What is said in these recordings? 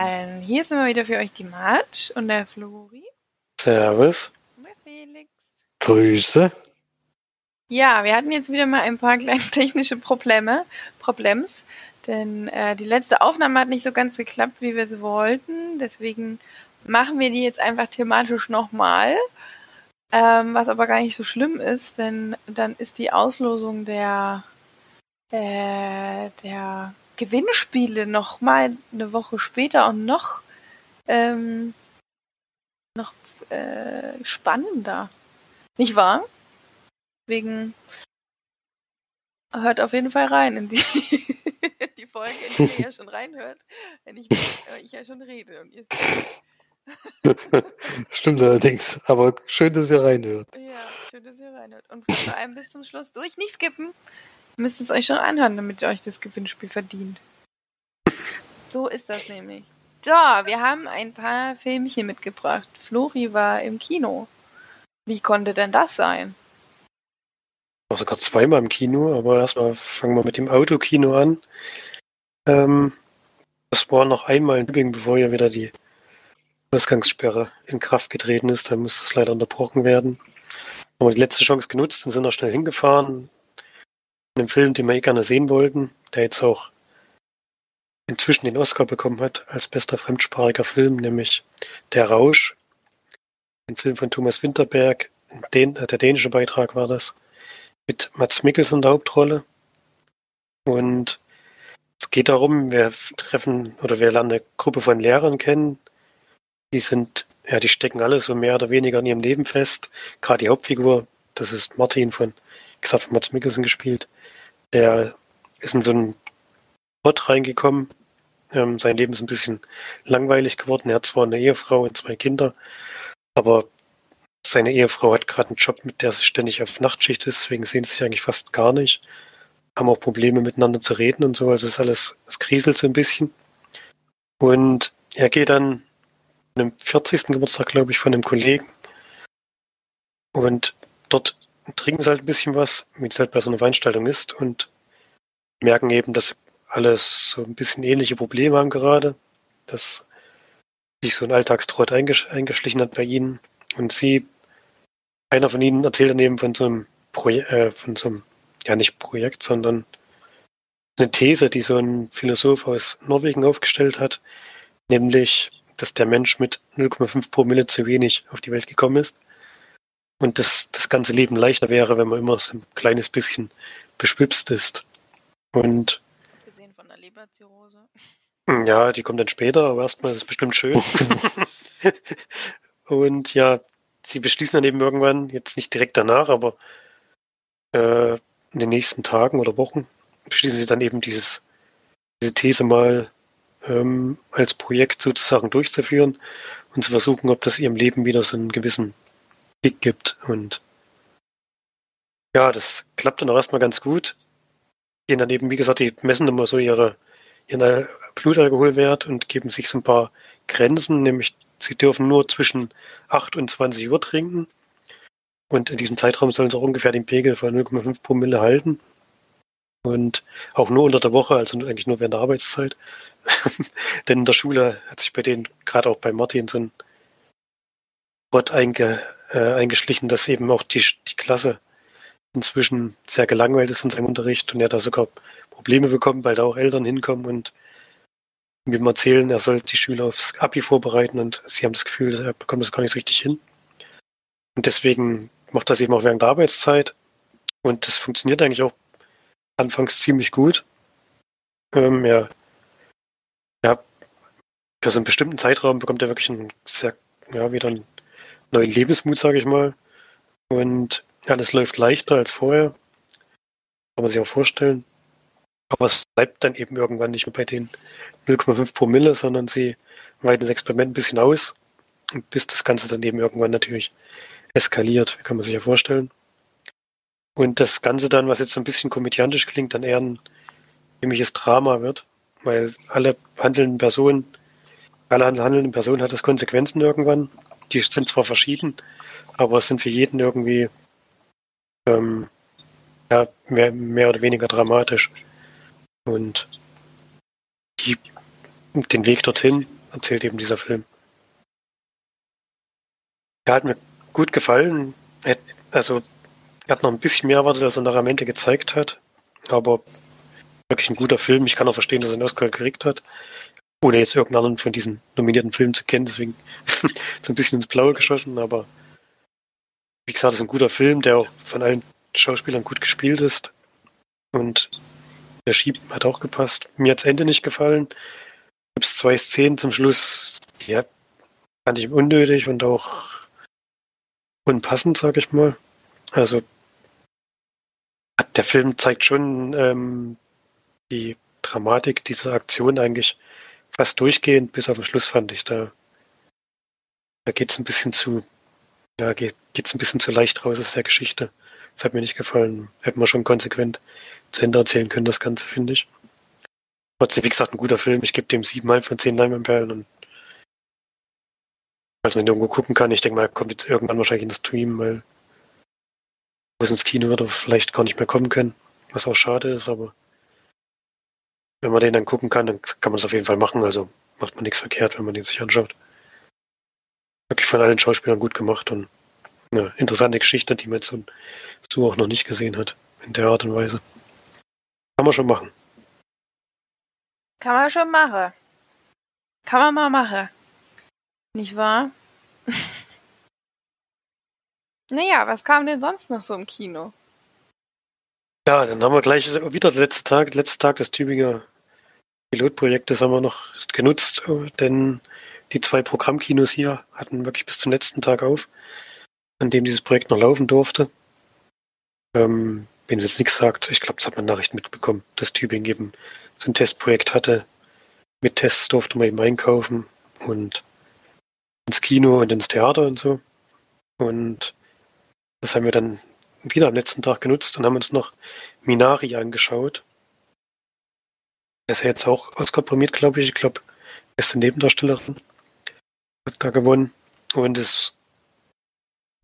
Perlen. Hier sind wir wieder für euch die March und der Flori. Servus. Und der Felix. Grüße. Ja, wir hatten jetzt wieder mal ein paar kleine technische Probleme, Problems, denn äh, die letzte Aufnahme hat nicht so ganz geklappt, wie wir es wollten. Deswegen machen wir die jetzt einfach thematisch nochmal, ähm, was aber gar nicht so schlimm ist, denn dann ist die Auslosung der äh, der Gewinnspiele noch mal eine Woche später und noch ähm, noch äh, spannender, nicht wahr? Deswegen hört auf jeden Fall rein in die, die Folge, in die ihr ja schon reinhört, wenn ich, ich ja schon rede und ihr Stimmt allerdings, aber schön, dass ihr reinhört. Ja, schön, dass ihr reinhört. Und vor allem bis zum Schluss durch, nicht skippen. Müsst es euch schon anhören, damit ihr euch das Gewinnspiel verdient. So ist das nämlich. So, wir haben ein paar Filmchen mitgebracht. Flori war im Kino. Wie konnte denn das sein? Ich war sogar zweimal im Kino, aber erstmal fangen wir mit dem Autokino an. Ähm, das war noch einmal in Tübingen, bevor ja wieder die Ausgangssperre in Kraft getreten ist. Da musste es leider unterbrochen werden. Haben wir die letzte Chance genutzt und sind noch schnell hingefahren. In einem Film, den wir eh gerne sehen wollten, der jetzt auch inzwischen den Oscar bekommen hat als bester fremdsprachiger Film, nämlich Der Rausch. Ein Film von Thomas Winterberg. Den, der dänische Beitrag war das mit Mats Mikkelsen in der Hauptrolle. Und es geht darum, wir treffen oder wir lernen eine Gruppe von Lehrern kennen. Die sind, ja, die stecken alle so mehr oder weniger in ihrem Leben fest. Gerade die Hauptfigur, das ist Martin von, wie gesagt, von Mats Mikkelsen gespielt. Der ist in so einen Ort reingekommen. Ähm, sein Leben ist ein bisschen langweilig geworden. Er hat zwar eine Ehefrau und zwei Kinder, aber seine Ehefrau hat gerade einen Job, mit der sie ständig auf Nachtschicht ist, deswegen sehen sie sich eigentlich fast gar nicht. Haben auch Probleme miteinander zu reden und so, also ist alles, es kriselt so ein bisschen. Und er geht dann einem 40. Geburtstag, glaube ich, von einem Kollegen. Und dort trinken sie halt ein bisschen was, wie es halt bei so einer Veranstaltung ist und merken eben, dass alles so ein bisschen ähnliche Probleme haben gerade, dass sich so ein Alltagstrott eingesch eingeschlichen hat bei ihnen. Und sie, einer von ihnen erzählt dann eben von so einem Projekt, äh, von so einem, ja nicht Projekt, sondern eine These, die so ein Philosoph aus Norwegen aufgestellt hat, nämlich, dass der Mensch mit 0,5 Promille zu wenig auf die Welt gekommen ist und dass das ganze Leben leichter wäre, wenn man immer so ein kleines bisschen beschwipst ist. Und Gesehen von der Leberzirrhose. ja, die kommt dann später, aber erstmal ist es bestimmt schön. Und ja, sie beschließen dann eben irgendwann, jetzt nicht direkt danach, aber äh, in den nächsten Tagen oder Wochen, beschließen sie dann eben dieses, diese These mal ähm, als Projekt sozusagen durchzuführen und zu versuchen, ob das ihrem Leben wieder so einen gewissen Kick gibt. Und ja, das klappt dann auch erstmal ganz gut. Gehen dann eben, wie gesagt, die messen immer so ihre, ihren Blutalkoholwert und geben sich so ein paar Grenzen, nämlich sie dürfen nur zwischen 8 und 20 Uhr trinken. Und in diesem Zeitraum sollen sie auch ungefähr den Pegel von 0,5 Promille halten. Und auch nur unter der Woche, also eigentlich nur während der Arbeitszeit. Denn in der Schule hat sich bei denen, gerade auch bei Martin, so ein Wort einge, äh, eingeschlichen, dass eben auch die, die Klasse inzwischen sehr gelangweilt ist von seinem Unterricht und er da sogar Probleme bekommt, weil da auch Eltern hinkommen und ihm erzählen, er soll die Schüler aufs Abi vorbereiten und sie haben das Gefühl, er bekommt das gar nicht richtig hin. Und deswegen macht das eben auch während der Arbeitszeit. Und das funktioniert eigentlich auch anfangs ziemlich gut. Ähm, ja, ja, für so einen bestimmten Zeitraum bekommt er wirklich einen sehr, ja, wieder einen neuen Lebensmut, sage ich mal. Und alles läuft leichter als vorher. Kann man sich auch vorstellen. Aber es bleibt dann eben irgendwann nicht mehr bei den 0,5 Promille, sondern sie weiten das Experiment ein bisschen aus, bis das Ganze dann eben irgendwann natürlich eskaliert, kann man sich ja vorstellen. Und das Ganze dann, was jetzt so ein bisschen komödiantisch klingt, dann eher ein ziemliches Drama wird, weil alle handelnden Personen, alle handelnden Personen hat das Konsequenzen irgendwann. Die sind zwar verschieden, aber es sind für jeden irgendwie ähm, ja, mehr, mehr oder weniger dramatisch. Und die, den Weg dorthin erzählt eben dieser Film. Er hat mir gut gefallen. Also, er hat noch ein bisschen mehr erwartet, als er nachher am Ende gezeigt hat. Aber wirklich ein guter Film. Ich kann auch verstehen, dass er einen Oscar gekriegt hat. Ohne jetzt irgendeinen von diesen nominierten Filmen zu kennen. Deswegen so ein bisschen ins Blaue geschossen. Aber wie gesagt, es ist ein guter Film, der auch von allen Schauspielern gut gespielt ist. Und der Schieb hat auch gepasst. Mir hat das Ende nicht gefallen. Gibt es zwei Szenen zum Schluss, ja, fand ich unnötig und auch unpassend, sag ich mal. Also der Film zeigt schon ähm, die Dramatik dieser Aktion eigentlich fast durchgehend, bis auf den Schluss fand ich. Da, da geht es ein bisschen zu, ja, geht es ein bisschen zu leicht raus aus der Geschichte. Das hat mir nicht gefallen. Hätten wir schon konsequent zu Ende erzählen können, das Ganze, finde ich. Trotzdem, wie gesagt, ein guter Film. Ich gebe dem siebenmal von zehn Leinwandperlen und falls man irgendwo gucken kann, ich denke mal, kommt jetzt irgendwann wahrscheinlich in das Stream, weil wo es ins Kino wird, vielleicht gar nicht mehr kommen können, was auch schade ist, aber wenn man den dann gucken kann, dann kann man es auf jeden Fall machen, also macht man nichts verkehrt, wenn man den sich anschaut. Wirklich von allen Schauspielern gut gemacht und eine interessante Geschichte, die man jetzt so auch noch nicht gesehen hat, in der Art und Weise. Kann man schon machen. Kann man schon machen. Kann man mal machen. Nicht wahr? naja, was kam denn sonst noch so im Kino? Ja, dann haben wir gleich wieder den letzten Tag, letzten Tag des Tübinger Pilotprojektes haben wir noch genutzt, denn die zwei Programmkinos hier hatten wirklich bis zum letzten Tag auf, an dem dieses Projekt noch laufen durfte. Ähm, wenn es jetzt nichts sagt, ich glaube, das hat man Nachricht mitbekommen, dass Tübingen eben so ein Testprojekt hatte. Mit Tests durfte man eben einkaufen und ins Kino und ins Theater und so. Und das haben wir dann wieder am letzten Tag genutzt und haben uns noch Minari angeschaut. Der ist ja jetzt auch auskomprimiert, glaube ich. Ich glaube, beste Nebendarstellerin hat da gewonnen. Und es ist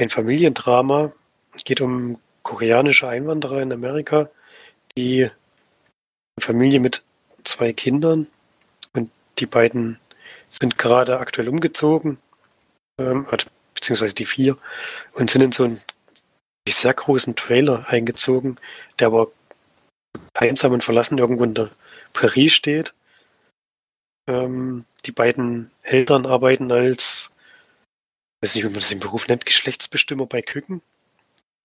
ein Familiendrama. Es geht um koreanische Einwanderer in Amerika, die eine Familie mit zwei Kindern und die beiden sind gerade aktuell umgezogen, ähm, beziehungsweise die vier, und sind in so einen sehr großen Trailer eingezogen, der aber einsam und verlassen irgendwo in der Prärie steht. Ähm, die beiden Eltern arbeiten als, weiß nicht, wie man das im Beruf nennt, Geschlechtsbestimmer bei Küken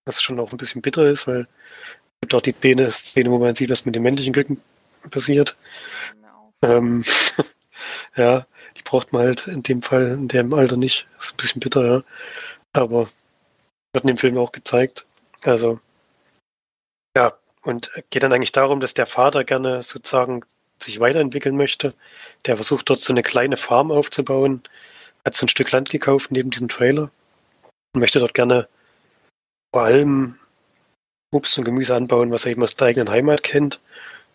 was schon auch ein bisschen bitter ist, weil es gibt auch die Szene, Szene, wo man sieht, was mit den männlichen Küken passiert. Genau. Ähm, ja, die braucht man halt in dem Fall, in dem Alter nicht. Das ist ein bisschen bitter, ja. Aber wird in dem Film auch gezeigt. Also, ja, und geht dann eigentlich darum, dass der Vater gerne sozusagen sich weiterentwickeln möchte. Der versucht dort so eine kleine Farm aufzubauen, hat so ein Stück Land gekauft neben diesem Trailer und möchte dort gerne vor allem Obst und Gemüse anbauen, was er eben aus der eigenen Heimat kennt,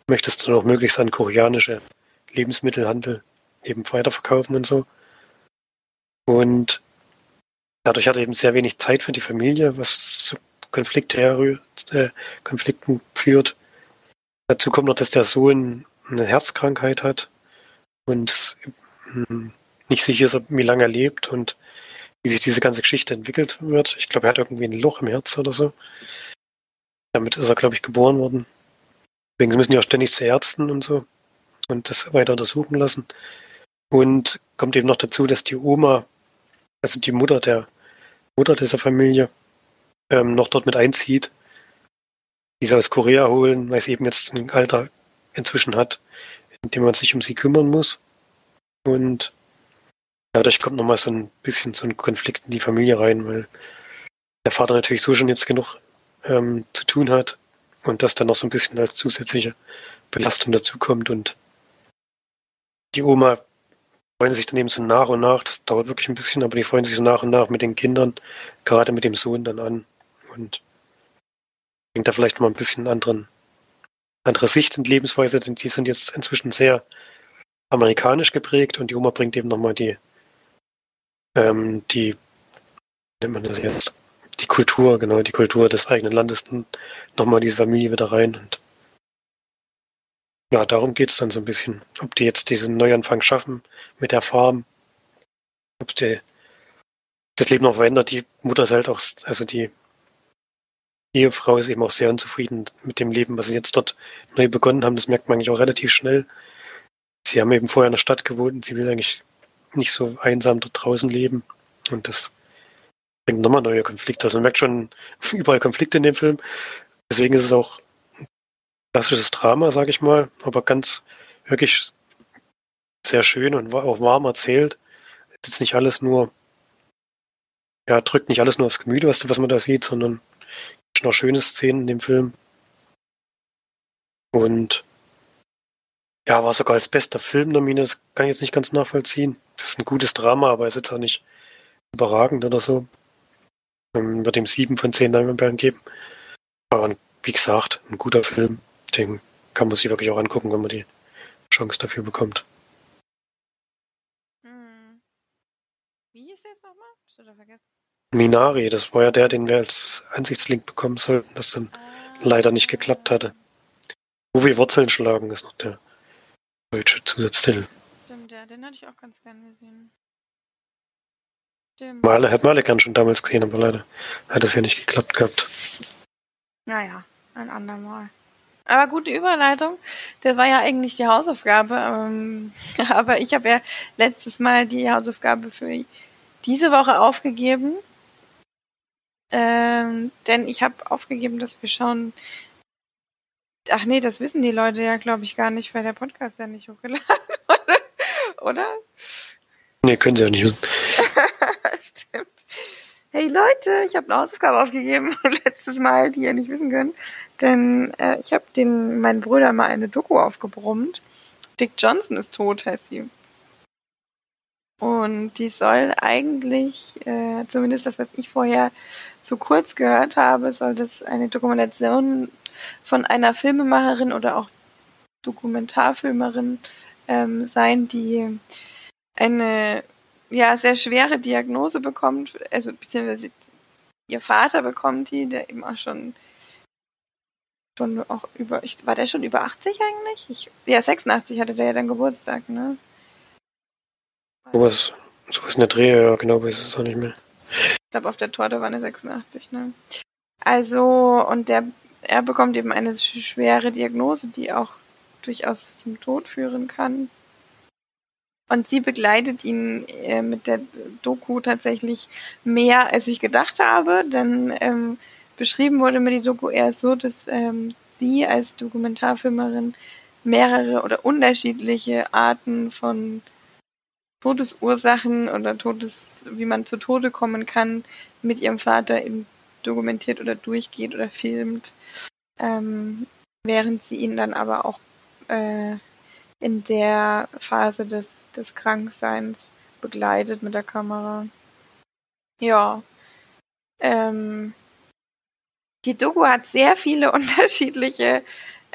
möchtest du noch möglichst an koreanische Lebensmittelhandel eben weiterverkaufen und so. Und dadurch hat er eben sehr wenig Zeit für die Familie, was Konflikte äh, Konflikten führt. Dazu kommt noch, dass der Sohn eine Herzkrankheit hat und hm, nicht sicher ist, wie lange er lebt und wie sich diese ganze Geschichte entwickelt wird. Ich glaube, er hat irgendwie ein Loch im Herz oder so. Damit ist er, glaube ich, geboren worden. Deswegen müssen die auch ständig zu Ärzten und so und das weiter untersuchen lassen. Und kommt eben noch dazu, dass die Oma, also die Mutter der Mutter dieser Familie, ähm, noch dort mit einzieht. Die sie aus Korea holen, weil sie eben jetzt ein Alter inzwischen hat, in dem man sich um sie kümmern muss. Und dadurch kommt nochmal so ein bisschen so ein Konflikt in die Familie rein, weil der Vater natürlich so schon jetzt genug ähm, zu tun hat und das dann noch so ein bisschen als zusätzliche Belastung dazukommt und die Oma freuen sich dann eben so nach und nach, das dauert wirklich ein bisschen, aber die freuen sich so nach und nach mit den Kindern, gerade mit dem Sohn dann an und bringt da vielleicht mal ein bisschen anderen, andere Sicht und Lebensweise, denn die sind jetzt inzwischen sehr amerikanisch geprägt und die Oma bringt eben nochmal die ähm, die, nennt man das jetzt, die Kultur, genau, die Kultur des eigenen Landes nochmal diese Familie wieder rein und ja, darum geht es dann so ein bisschen. Ob die jetzt diesen Neuanfang schaffen mit der Farm, ob die das Leben noch verändert. Die Mutter ist halt auch, also die Ehefrau ist eben auch sehr unzufrieden mit dem Leben, was sie jetzt dort neu begonnen haben. Das merkt man eigentlich auch relativ schnell. Sie haben eben vorher in der Stadt gewohnt und sie will eigentlich nicht so einsam dort draußen leben. Und das bringt nochmal neue Konflikte. Also man merkt schon überall Konflikte in dem Film. Deswegen ist es auch ein klassisches Drama, sage ich mal, aber ganz wirklich sehr schön und auch warm erzählt. Es ist jetzt nicht alles nur, ja, drückt nicht alles nur aufs Gemüte, was, was man da sieht, sondern auch schöne Szenen in dem Film. Und ja, war sogar als bester Film nominiert, das kann ich jetzt nicht ganz nachvollziehen. Das ist ein gutes Drama, aber ist jetzt auch nicht überragend oder so. Ähm, wird ihm sieben von zehn Leinwandperlen geben. Aber wie gesagt, ein guter Film. Den kann man sich wirklich auch angucken, wenn man die Chance dafür bekommt. Hm. Wie ist der jetzt nochmal? Hast du da vergessen? Minari, das war ja der, den wir als Ansichtslink bekommen sollten, das dann leider nicht geklappt hatte. Wo wir Wurzeln schlagen, ist noch der deutsche Zusatztitel. Stimmt, ja, den hatte ich auch ganz gerne gesehen. Stimmt. Male hat Malekan schon damals gesehen, aber leider hat es ja nicht geklappt gehabt. Naja, ein andermal. Aber gute Überleitung. Das war ja eigentlich die Hausaufgabe. Ähm, aber ich habe ja letztes Mal die Hausaufgabe für diese Woche aufgegeben. Ähm, denn ich habe aufgegeben, dass wir schauen. Ach nee, das wissen die Leute ja, glaube ich, gar nicht, weil der Podcast ja nicht hochgeladen wurde. Oder? Nee, können sie ja nicht wissen. Stimmt. Hey Leute, ich habe eine Hausaufgabe aufgegeben letztes Mal, die ihr nicht wissen könnt. Denn äh, ich habe den meinen Brüdern mal eine Doku aufgebrummt. Dick Johnson ist tot, heißt sie. Und die soll eigentlich, äh, zumindest das, was ich vorher so kurz gehört habe, soll das eine Dokumentation von einer Filmemacherin oder auch Dokumentarfilmerin ähm, sein, die eine ja sehr schwere Diagnose bekommt, also beziehungsweise ihr Vater bekommt die, der eben auch schon schon auch über, ich, war der schon über 80 eigentlich? Ich, ja, 86 hatte der ja dann Geburtstag, ne? Sowas, sowas in der Dreh, ja, genau, weiß es auch nicht mehr. Ich glaube, auf der Torte war eine 86, ne? Also, und der, er bekommt eben eine schwere Diagnose, die auch durchaus zum Tod führen kann. Und sie begleitet ihn äh, mit der Doku tatsächlich mehr, als ich gedacht habe, denn ähm, beschrieben wurde mir die Doku eher so, dass ähm, sie als Dokumentarfilmerin mehrere oder unterschiedliche Arten von Todesursachen oder Todes, wie man zu Tode kommen kann, mit ihrem Vater eben dokumentiert oder durchgeht oder filmt, ähm, während sie ihn dann aber auch äh, in der Phase des, des Krankseins begleitet mit der Kamera. Ja. Ähm, die Doku hat sehr viele unterschiedliche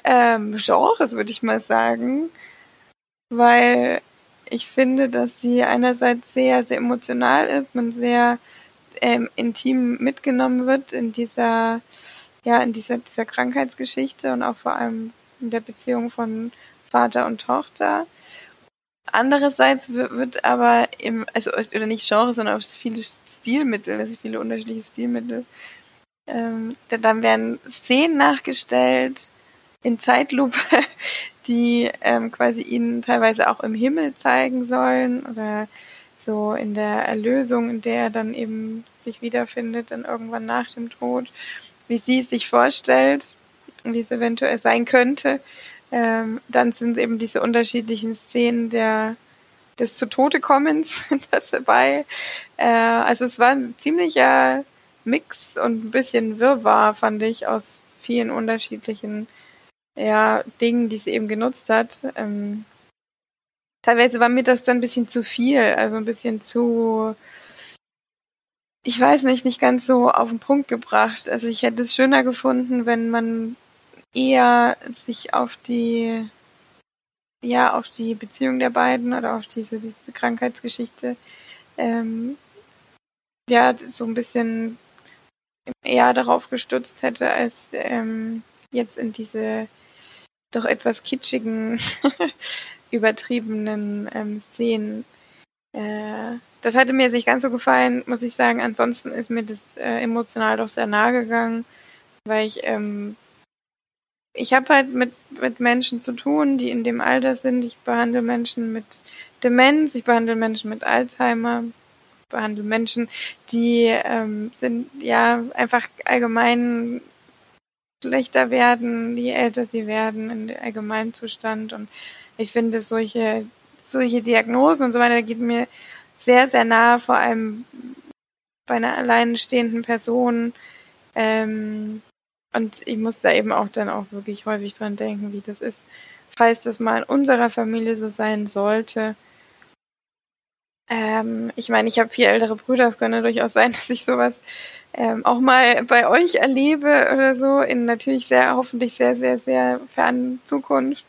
ähm, Genres, würde ich mal sagen, weil ich finde, dass sie einerseits sehr, sehr emotional ist, man sehr ähm, intim mitgenommen wird in dieser, ja, in dieser, dieser Krankheitsgeschichte und auch vor allem in der Beziehung von Vater und Tochter. Andererseits wird aber im, also, oder nicht Genre, sondern auch viele Stilmittel, also viele unterschiedliche Stilmittel. Ähm, dann werden Szenen nachgestellt in Zeitlupe, die ähm, quasi ihnen teilweise auch im Himmel zeigen sollen oder so in der Erlösung, in der er dann eben sich wiederfindet, dann irgendwann nach dem Tod, wie sie es sich vorstellt, wie es eventuell sein könnte. Ähm, dann sind eben diese unterschiedlichen Szenen der des zu Tode kommens dabei. Äh, also es war ein ziemlicher Mix und ein bisschen Wirrwarr, fand ich, aus vielen unterschiedlichen ja, Dingen, die sie eben genutzt hat. Ähm, teilweise war mir das dann ein bisschen zu viel, also ein bisschen zu, ich weiß nicht, nicht ganz so auf den Punkt gebracht. Also ich hätte es schöner gefunden, wenn man eher sich auf die, ja, auf die Beziehung der beiden oder auf diese, diese Krankheitsgeschichte, ähm, ja, so ein bisschen eher darauf gestützt hätte, als ähm, jetzt in diese doch etwas kitschigen, übertriebenen ähm, Szenen. Äh, das hatte mir nicht ganz so gefallen, muss ich sagen. Ansonsten ist mir das äh, emotional doch sehr nahe gegangen, weil ich ähm, ich habe halt mit, mit Menschen zu tun, die in dem Alter sind. Ich behandle Menschen mit Demenz, ich behandle Menschen mit Alzheimer, behandle Menschen, die ähm, sind ja einfach allgemein schlechter werden, je älter sie werden, in dem allgemeinen Zustand. Und ich finde, solche, solche Diagnosen und so weiter geht mir sehr, sehr nahe, vor allem bei einer alleinstehenden Person. Ähm, und ich muss da eben auch dann auch wirklich häufig dran denken, wie das ist, falls das mal in unserer Familie so sein sollte. Ähm, ich meine, ich habe vier ältere Brüder, es könnte durchaus sein, dass ich sowas ähm, auch mal bei euch erlebe oder so, in natürlich sehr, hoffentlich sehr, sehr, sehr fernen Zukunft.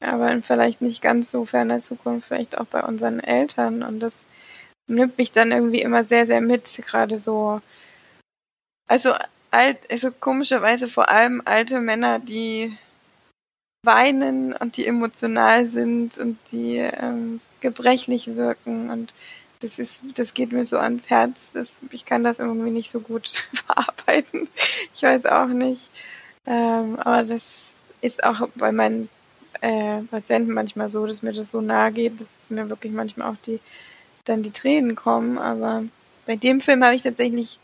Aber in vielleicht nicht ganz so ferner Zukunft, vielleicht auch bei unseren Eltern. Und das nimmt mich dann irgendwie immer sehr, sehr mit, gerade so. Also alt, also komischerweise vor allem alte Männer, die weinen und die emotional sind und die ähm, gebrechlich wirken und das ist, das geht mir so ans Herz, dass ich kann das irgendwie nicht so gut verarbeiten. Ich weiß auch nicht. Ähm, aber das ist auch bei meinen äh, Patienten manchmal so, dass mir das so nahe geht, dass mir wirklich manchmal auch die dann die Tränen kommen. Aber bei dem Film habe ich tatsächlich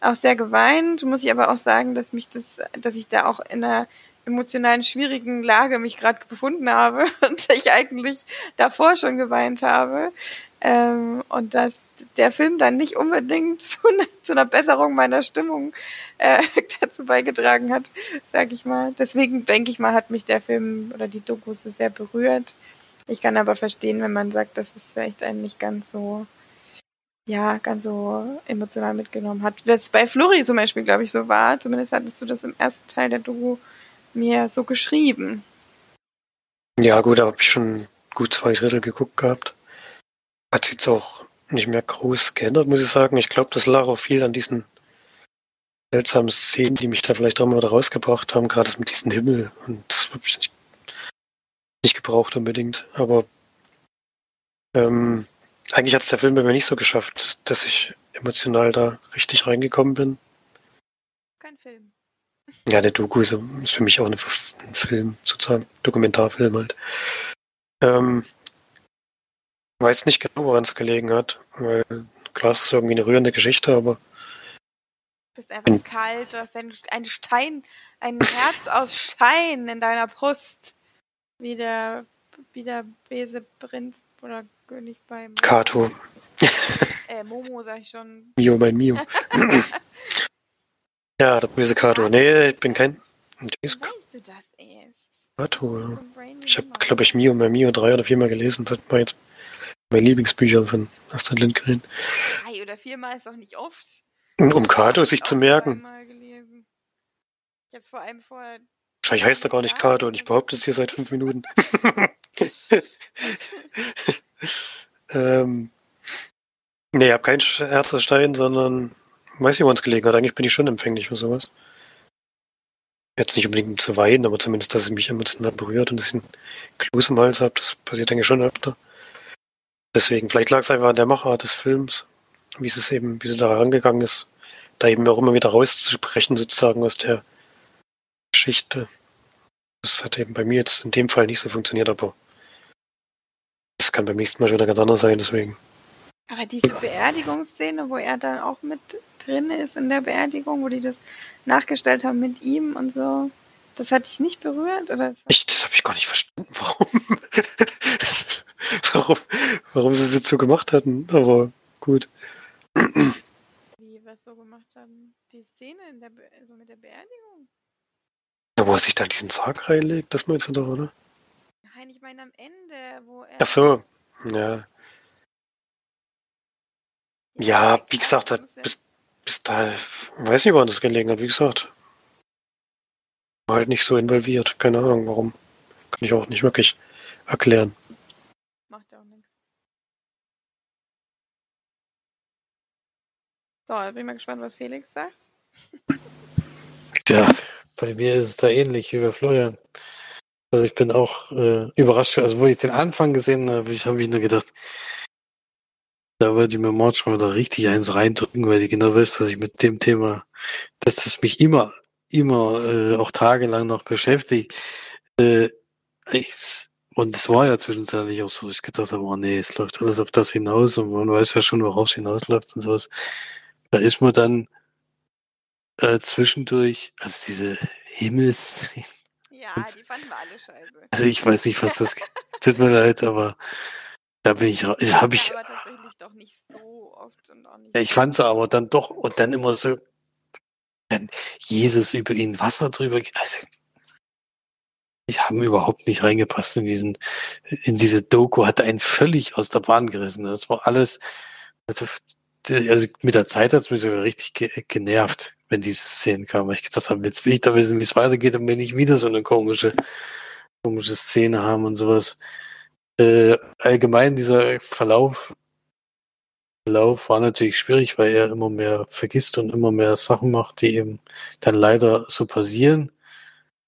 auch sehr geweint, muss ich aber auch sagen, dass mich das, dass ich da auch in einer emotionalen schwierigen Lage mich gerade befunden habe und ich eigentlich davor schon geweint habe. Ähm, und dass der Film dann nicht unbedingt zu, ne, zu einer Besserung meiner Stimmung äh, dazu beigetragen hat, sag ich mal. Deswegen denke ich mal, hat mich der Film oder die Dokus so sehr berührt. Ich kann aber verstehen, wenn man sagt, dass es vielleicht einen nicht ganz so ja, ganz so emotional mitgenommen hat. Was bei Flori zum Beispiel, glaube ich, so war. Zumindest hattest du das im ersten Teil der Doku mir so geschrieben. Ja, gut, da habe ich schon gut zwei Drittel geguckt gehabt. Hat sich jetzt auch nicht mehr groß geändert, muss ich sagen. Ich glaube, das lag auch viel an diesen seltsamen Szenen, die mich da vielleicht auch mal wieder rausgebracht haben, gerade mit diesem Himmel. Und das habe ich nicht, nicht gebraucht unbedingt. Aber ähm, eigentlich hat es der Film bei mir nicht so geschafft, dass ich emotional da richtig reingekommen bin. Kein Film. Ja, der Doku ist, für mich auch ein Film, sozusagen, Dokumentarfilm halt. Ähm, weiß nicht genau, woran es gelegen hat, weil klar, es ist irgendwie eine rührende Geschichte, aber. Du bist einfach kalt, du hast ein, ein Stein, ein Herz aus Stein in deiner Brust. Wie der, wie der böse Prinz oder König beim. Kato. äh, Momo, sag ich schon. Mio, mein Mio. ja, der böse Kato. Nee, ich bin kein. Weißt du das erst? Kato. Ich habe, glaube ich, Mio, mein Mio drei oder viermal gelesen. Das war jetzt mein Lieblingsbücher von Astrid Lindgren. Drei oder viermal ist doch nicht oft. Um Kato sich zu merken. Ich hab's vor allem vor. Wahrscheinlich heißt er gar nicht Kato und ich behaupte es hier seit fünf Minuten. ähm, nee, ich habe kein Herz aus Stein, sondern weiß nicht, wo uns gelegen hat. Eigentlich bin ich schon empfänglich für sowas. Jetzt nicht unbedingt zu weinen, aber zumindest, dass es mich emotional berührt und dass ich einen Kloß im Hals habe, das passiert eigentlich schon öfter. Deswegen, vielleicht lag es einfach an der Machart des Films, wie es eben, wie sie da rangegangen ist, da eben auch immer wieder rauszusprechen, sozusagen aus der Geschichte. Das hat eben bei mir jetzt in dem Fall nicht so funktioniert, aber das kann beim nächsten Mal schon wieder ganz anders sein, deswegen. Aber diese Beerdigungsszene, wo er dann auch mit drin ist in der Beerdigung, wo die das nachgestellt haben mit ihm und so, das hat dich nicht berührt? Oder ich, das habe ich gar nicht verstanden, warum. warum, warum sie es jetzt so gemacht hatten, aber gut. Wie es so gemacht haben? Die Szene in der Be also mit der Beerdigung? Ja, wo er sich da diesen Sarg reinlegt, das meinst du doch, oder? Nein, ich meine am Ende, wo er. Ach so, ja. Ja, wie gesagt, bis, bis da, weiß nicht, woran das gelegen hat, wie gesagt. War halt nicht so involviert, keine Ahnung warum. Kann ich auch nicht wirklich erklären. Macht ja auch nichts. So, bin ich mal gespannt, was Felix sagt. Ja, bei mir ist es da ähnlich wie bei Florian. Also ich bin auch äh, überrascht. Also wo ich den Anfang gesehen habe, ich habe ich nur gedacht, da würde ich mir manchmal da richtig eins reindrücken, weil ich genau weiß, dass ich mit dem Thema, dass das mich immer, immer äh, auch tagelang noch beschäftigt. Äh, ich, und es war ja zwischenzeitlich auch so, ich gedacht habe, oh nee, es läuft alles auf das hinaus und man weiß ja schon, worauf es hinausläuft und sowas. Da ist man dann äh, zwischendurch, also diese Himmels... Ja, die fanden wir alle scheiße. Also ich weiß nicht, was das... tut mir leid, aber da bin ich... ich habe ich... Doch nicht so oft und auch nicht... Ja, ich fand's aber dann doch und dann immer so... Dann Jesus über ihn Wasser drüber... Also ich habe überhaupt nicht reingepasst in diesen, in diese Doku, hat einen völlig aus der Bahn gerissen. Das war alles, also mit der Zeit hat es mich sogar richtig genervt, wenn diese Szenen kamen. Ich gedacht habe, jetzt will ich da wissen, wie es weitergeht und wenn ich wieder so eine komische, komische Szene haben und sowas. Äh, allgemein dieser Verlauf, Verlauf war natürlich schwierig, weil er immer mehr vergisst und immer mehr Sachen macht, die eben dann leider so passieren.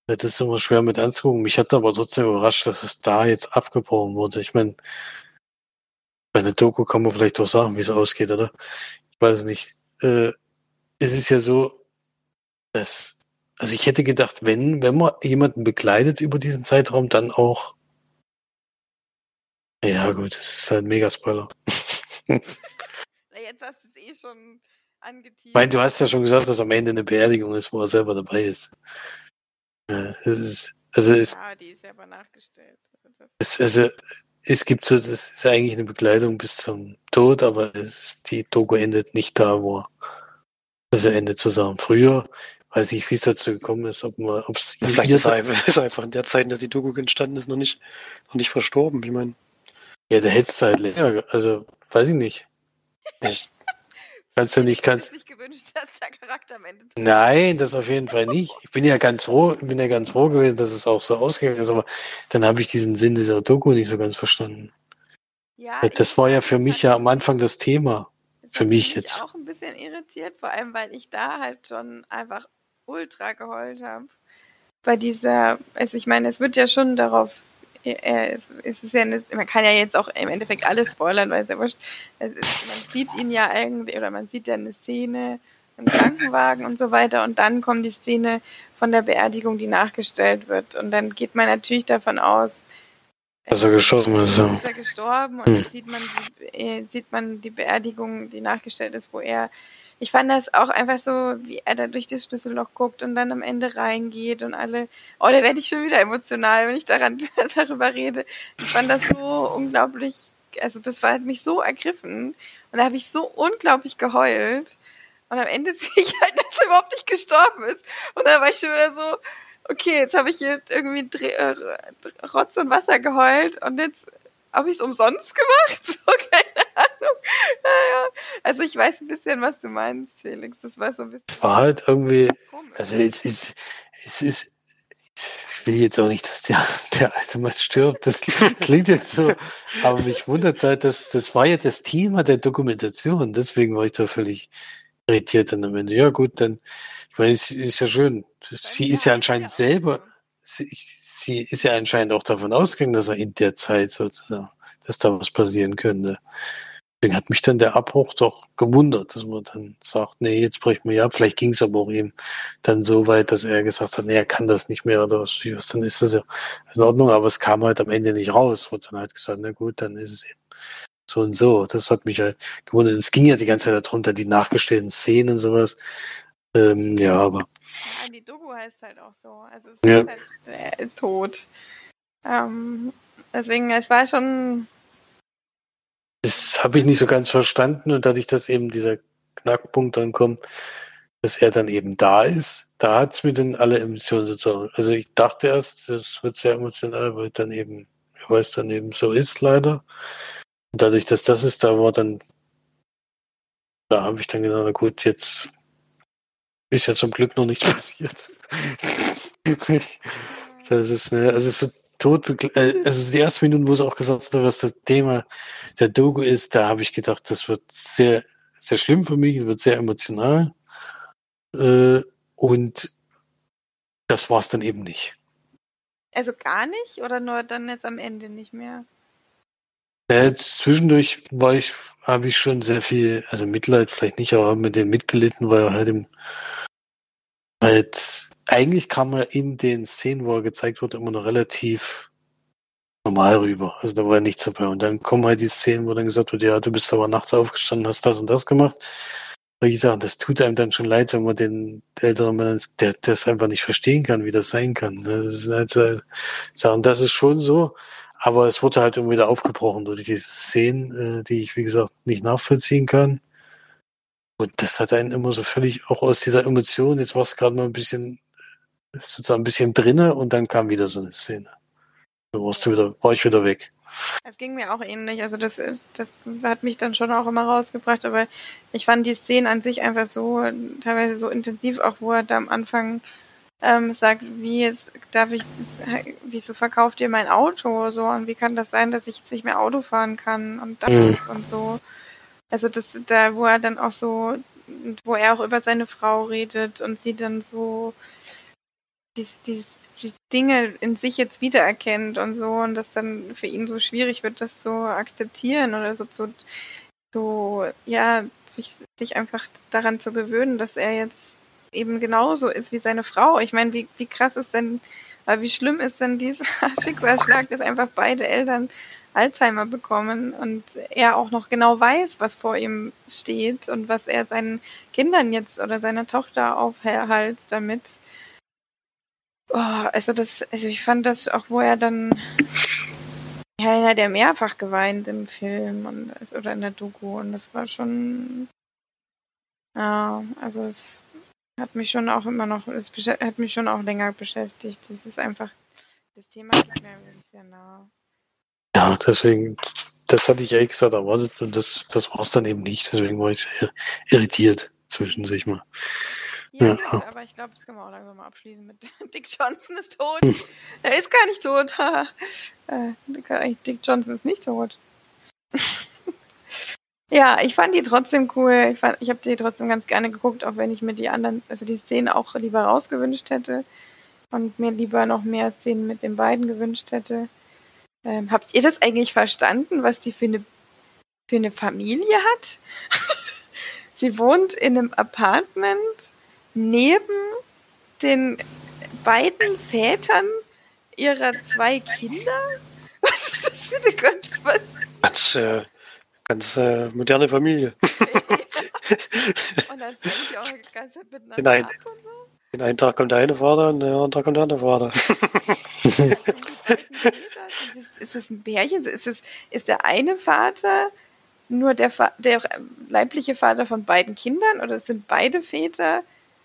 Das ist immer schwer mit anzugucken. Mich hat aber trotzdem überrascht, dass es da jetzt abgebrochen wurde. Ich meine, bei einer Doku kann man vielleicht auch sagen, wie es ausgeht, oder? Ich weiß nicht. Äh, es ist ja so, dass, also ich hätte gedacht, wenn, wenn man jemanden begleitet über diesen Zeitraum, dann auch. Ja, gut, das ist halt ein Mega-Spoiler. jetzt hast du es eh schon angeteasert. Ich meine, du hast ja schon gesagt, dass am Ende eine Beerdigung ist, wo er selber dabei ist. Ja, es ist, also es, ja, die ist selber nachgestellt. Also, es, also es gibt so, das ist eigentlich eine Begleitung bis zum Tod, aber es, die Doku endet nicht da, wo also endet zusammen. Früher weiß ich, wie es dazu gekommen ist, ob man, ob es vielleicht ist, einfach, ist einfach in der Zeit, in der die Doku entstanden ist, noch nicht, noch nicht verstorben. Ich meine. Ja, der hätte es halt länger, also weiß ich nicht. Kannst du nicht, kannst. Ich gewünscht, dass der Charakter am Ende Nein, das auf jeden Fall nicht. Ich bin ja ganz froh, bin ja ganz froh gewesen, dass es auch so ausgegangen ist, aber dann habe ich diesen Sinn dieser Doku nicht so ganz verstanden. Ja, das war ja für mich ja am Anfang das Thema. Für mich jetzt. Ich auch ein bisschen irritiert, vor allem weil ich da halt schon einfach ultra geheult habe. Bei dieser, also ich meine, es wird ja schon darauf es ist ja eine, man kann ja jetzt auch im Endeffekt alles spoilern, weil es ja wurscht. Es ist, man sieht ihn ja irgendwie, oder man sieht ja eine Szene im Krankenwagen und so weiter und dann kommt die Szene von der Beerdigung, die nachgestellt wird. Und dann geht man natürlich davon aus, dass er gestorben ist. Ist er gestorben und hm. dann sieht man, die, äh, sieht man die Beerdigung, die nachgestellt ist, wo er ich fand das auch einfach so, wie er da durch das Schlüsselloch guckt und dann am Ende reingeht und alle, oh, da werde ich schon wieder emotional, wenn ich daran, darüber rede. Ich fand das so unglaublich, also das war, hat mich so ergriffen und da habe ich so unglaublich geheult und am Ende sehe ich halt, dass er überhaupt nicht gestorben ist und da war ich schon wieder so, okay, jetzt habe ich hier irgendwie Dreh, äh, Rotz und Wasser geheult und jetzt habe ich es umsonst gemacht? So, keine Ahnung. Naja. Also ich weiß ein bisschen, was du meinst, Felix. Das war so ein bisschen. Es war halt irgendwie, also es ist, es ist, ich will jetzt auch nicht, dass der, der alte Mann stirbt. Das klingt jetzt so, aber mich wundert halt, dass das war ja das Thema der Dokumentation. Deswegen war ich da völlig irritiert dann am Ende. Ja gut, dann, ich meine, es ist ja schön. Sie ist ja anscheinend selber, sie, sie ist ja anscheinend auch davon ausgegangen, dass er in der Zeit sozusagen, dass da was passieren könnte. Deswegen hat mich dann der Abbruch doch gewundert, dass man dann sagt, nee, jetzt brechen wir ab. Vielleicht ging es aber auch ihm dann so weit, dass er gesagt hat, nee, er kann das nicht mehr oder was, dann ist das ja in Ordnung, aber es kam halt am Ende nicht raus. Und dann halt gesagt, na gut, dann ist es eben so und so. Das hat mich halt gewundert. Es ging ja die ganze Zeit darunter, die nachgestellten Szenen und sowas. Ähm, ja, aber. Ja, die Doku heißt halt auch so. Also es ja. ist halt, ist tot. Ähm, deswegen, es war schon. Das habe ich nicht so ganz verstanden und dadurch, dass eben dieser Knackpunkt dann kommt, dass er dann eben da ist, da hat es mir dann alle Emotionen sozusagen. Also ich dachte erst, das wird sehr emotional, weil dann eben, weil es dann eben so ist leider. Und dadurch, dass das ist, da war dann, da habe ich dann gedacht, na gut, jetzt ist ja zum Glück noch nichts passiert. das ist, ne, also so tot, äh, also die ersten Minuten, wo es auch gesagt hat, was das Thema der Doku ist, da habe ich gedacht, das wird sehr, sehr schlimm für mich, es wird sehr emotional. Äh, und das war es dann eben nicht. Also gar nicht oder nur dann jetzt am Ende nicht mehr? Ja, zwischendurch war ich, habe ich schon sehr viel, also Mitleid vielleicht nicht, aber mit dem mitgelitten, weil er halt im, halt, eigentlich kam er in den Szenen, wo er gezeigt wurde, immer noch relativ normal rüber. Also da war ja nichts dabei. Und dann kommen halt die Szenen, wo dann gesagt wird, ja, du bist aber nachts aufgestanden, hast das und das gemacht. Wie gesagt, das tut einem dann schon leid, wenn man den älteren Mann, der das einfach nicht verstehen kann, wie das sein kann. Das ist halt so, sagen, das ist schon so. Aber es wurde halt irgendwie wieder aufgebrochen durch diese Szenen, äh, die ich, wie gesagt, nicht nachvollziehen kann. Und das hat einen immer so völlig auch aus dieser Emotion, jetzt war es gerade mal ein bisschen, sozusagen ein bisschen drinne und dann kam wieder so eine Szene. Dann warst du wieder, war ich wieder weg. Es ging mir auch ähnlich. Also das, das hat mich dann schon auch immer rausgebracht, aber ich fand die Szene an sich einfach so, teilweise so intensiv, auch wo er da am Anfang ähm, sagt, wie jetzt darf ich, wieso verkauft ihr mein Auto so und wie kann das sein, dass ich jetzt nicht mehr Auto fahren kann und das Mhm. und so. Also das, da, wo er dann auch so, wo er auch über seine Frau redet und sie dann so die, die, die Dinge in sich jetzt wiedererkennt und so und das dann für ihn so schwierig wird, das zu akzeptieren oder so zu, so, ja, sich, sich einfach daran zu gewöhnen, dass er jetzt eben genauso ist wie seine Frau. Ich meine, wie, wie krass ist denn, wie schlimm ist denn dieser Schicksalsschlag, dass einfach beide Eltern Alzheimer bekommen und er auch noch genau weiß, was vor ihm steht und was er seinen Kindern jetzt oder seiner Tochter aufhält damit. Oh, also das, also ich fand das auch, wo er dann, ja, er hat ja mehrfach geweint im Film und, oder in der Doku und das war schon, ja, also es hat mich schon auch immer noch, es hat mich schon auch länger beschäftigt. Das ist einfach, das Thema geht mir wirklich sehr nah. Ja, deswegen, das hatte ich ehrlich gesagt erwartet und das, das war es dann eben nicht. Deswegen war ich sehr irritiert zwischendurch mal. Ja, Ja. gut, aber ich glaube, das können wir auch langsam mal abschließen mit Dick Johnson ist tot. er ist gar nicht tot. äh, Dick Johnson ist nicht tot. ja, ich fand die trotzdem cool. Ich, fand- ich habe die trotzdem ganz gerne geguckt, auch wenn ich mir die anderen, also die Szenen auch lieber rausgewünscht hätte und mir lieber noch mehr Szenen mit den beiden gewünscht hätte. Ähm, habt ihr das eigentlich verstanden, was die für eine, für eine Familie hat? Sie wohnt in einem Apartment neben den beiden Vätern ihrer zwei Kinder? Was ist das für eine ganz, was? Ganz, äh, ganz äh, moderne Familie. Und dann sind die auch Zeit miteinander Nein. ab und? Den einen Tag kommt der eine Vater und den anderen Tag kommt der andere Vater. Ist das ein Pärchen? Ist, das, ist der eine Vater nur der, der leibliche Vater von beiden Kindern oder sind beide Väter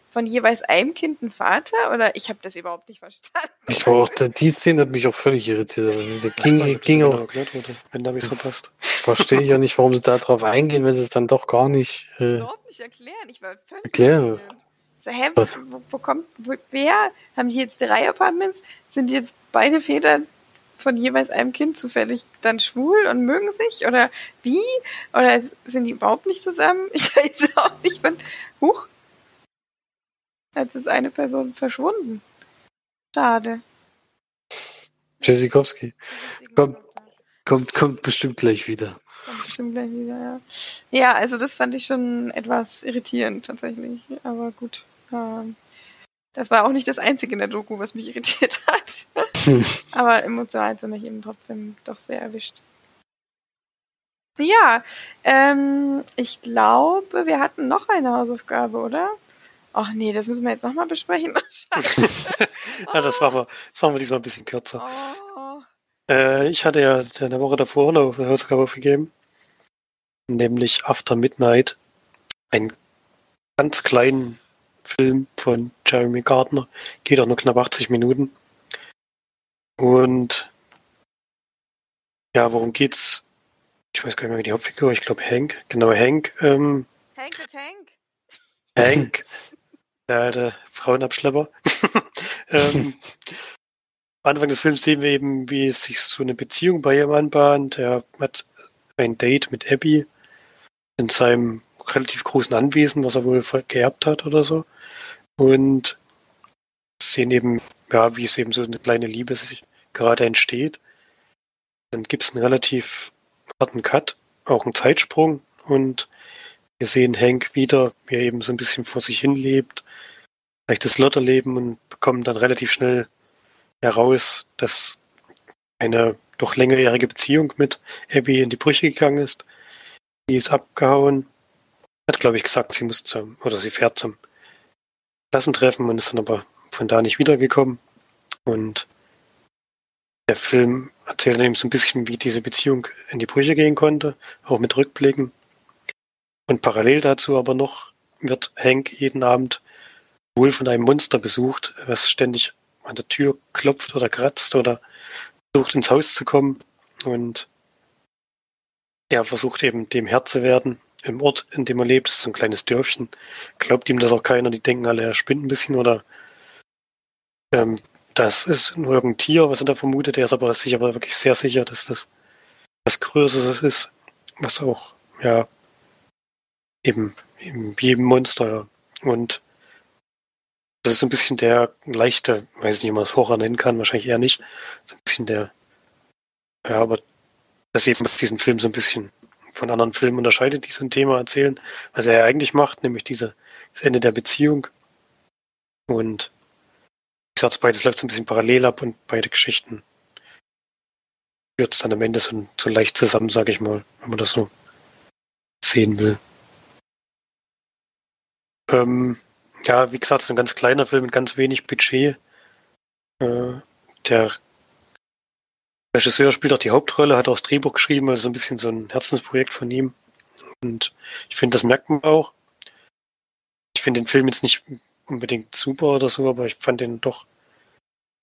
von jeweils einem Kind ein Vater? Oder ich habe das überhaupt nicht verstanden. Ich war auch, die Szene hat mich auch völlig irritiert. aber Der ging, ging auch, erklärt wurde, wenn da was verpasst. verstehe ich ja nicht, warum sie da drauf eingehen, wenn sie es dann doch gar nicht äh, überhaupt nicht erklären. Ich war völlig Erklären. irritiert. So, hä, wo, wo, kommt, wo, wer? Haben die jetzt drei Apartments? Sind jetzt beide Väter von jeweils einem Kind zufällig dann schwul und mögen sich? Oder wie? Oder sind die überhaupt nicht zusammen? Ich weiß auch nicht. Und, huch. Jetzt ist eine Person verschwunden. Schade. Tschüssikowski. Komm. Kommt, kommt bestimmt gleich wieder. Kommt bestimmt gleich wieder, ja. Ja, also das fand ich schon etwas irritierend tatsächlich. Aber gut. Ähm, das war auch nicht das Einzige in der Doku, was mich irritiert hat. Aber emotional hat sie mich eben trotzdem doch sehr erwischt. Ja, ähm, ich glaube, wir hatten noch eine Hausaufgabe, oder? Ach nee, das müssen wir jetzt nochmal besprechen. Ja, das machen wir, das machen wir diesmal ein bisschen kürzer. Oh. Äh, ich hatte ja eine Woche davor eine Hausaufgabe aufgegeben. Nämlich After Midnight. Einen ganz kleinen Film von Jeremy Gardner. Geht auch nur knapp 80 Minuten. Und ja, worum geht's? Ich weiß gar nicht mehr, wie die Hauptfigur, ich glaube Hank. Genau, Hank. Ähm, Hank the Tank. Hank, der, der Frauenabschlepper. ähm, am Anfang des Films sehen wir eben, wie sich so eine Beziehung bei ihm anbahnt. Er hat ein Date mit Abby in seinem relativ großen Anwesen, was er wohl geerbt hat oder so. Und sehen eben, ja, wie es eben so eine kleine Liebe sich gerade entsteht. Dann gibt es einen relativ harten Cut, auch einen Zeitsprung und wir sehen Hank wieder, wie er eben so ein bisschen vor sich hin lebt, vielleicht das Lotterleben und bekommen dann relativ schnell heraus, dass eine doch längerjährige Beziehung mit Abby in die Brüche gegangen ist. Die ist abgehauen. Hat, glaube ich, gesagt, sie muss zum, oder sie fährt zum Klassentreffen und ist dann aber von da nicht wiedergekommen. Und der Film erzählt dann eben so ein bisschen, wie diese Beziehung in die Brüche gehen konnte, auch mit Rückblicken. Und parallel dazu aber noch wird Hank jeden Abend wohl von einem Monster besucht, was ständig an der Tür klopft oder kratzt oder versucht ins Haus zu kommen. Und er versucht eben dem Herr zu werden im Ort, in dem er lebt. Das ist ein kleines Dörfchen. Glaubt ihm das auch keiner. Die denken alle, er spinnt ein bisschen oder ähm, das ist nur irgendein Tier, was er da vermutet. Er ist aber sich aber wirklich sehr sicher, dass das was Größeres ist, was auch, ja, eben, eben wie eben Monster. Und das ist ein bisschen der leichte, weiß nicht, ob man es Horror nennen kann, wahrscheinlich eher nicht. So ein bisschen der, ja, aber das eben diesen Film so ein bisschen von anderen Filmen unterscheidet, die so ein Thema erzählen, was er ja eigentlich macht, nämlich diese, das Ende der Beziehung. Und wie gesagt, beides läuft so ein bisschen parallel ab und beide Geschichten führt es dann am Ende so, so leicht zusammen, sage ich mal, wenn man das so sehen will. Ähm, ja, wie gesagt, es ist ein ganz kleiner Film mit ganz wenig Budget. Äh, der Regisseur spielt auch die Hauptrolle, hat auch das Drehbuch geschrieben, also ein bisschen so ein Herzensprojekt von ihm. Und ich finde, das merkt man auch. Ich finde den Film jetzt nicht unbedingt super oder so, aber ich fand den doch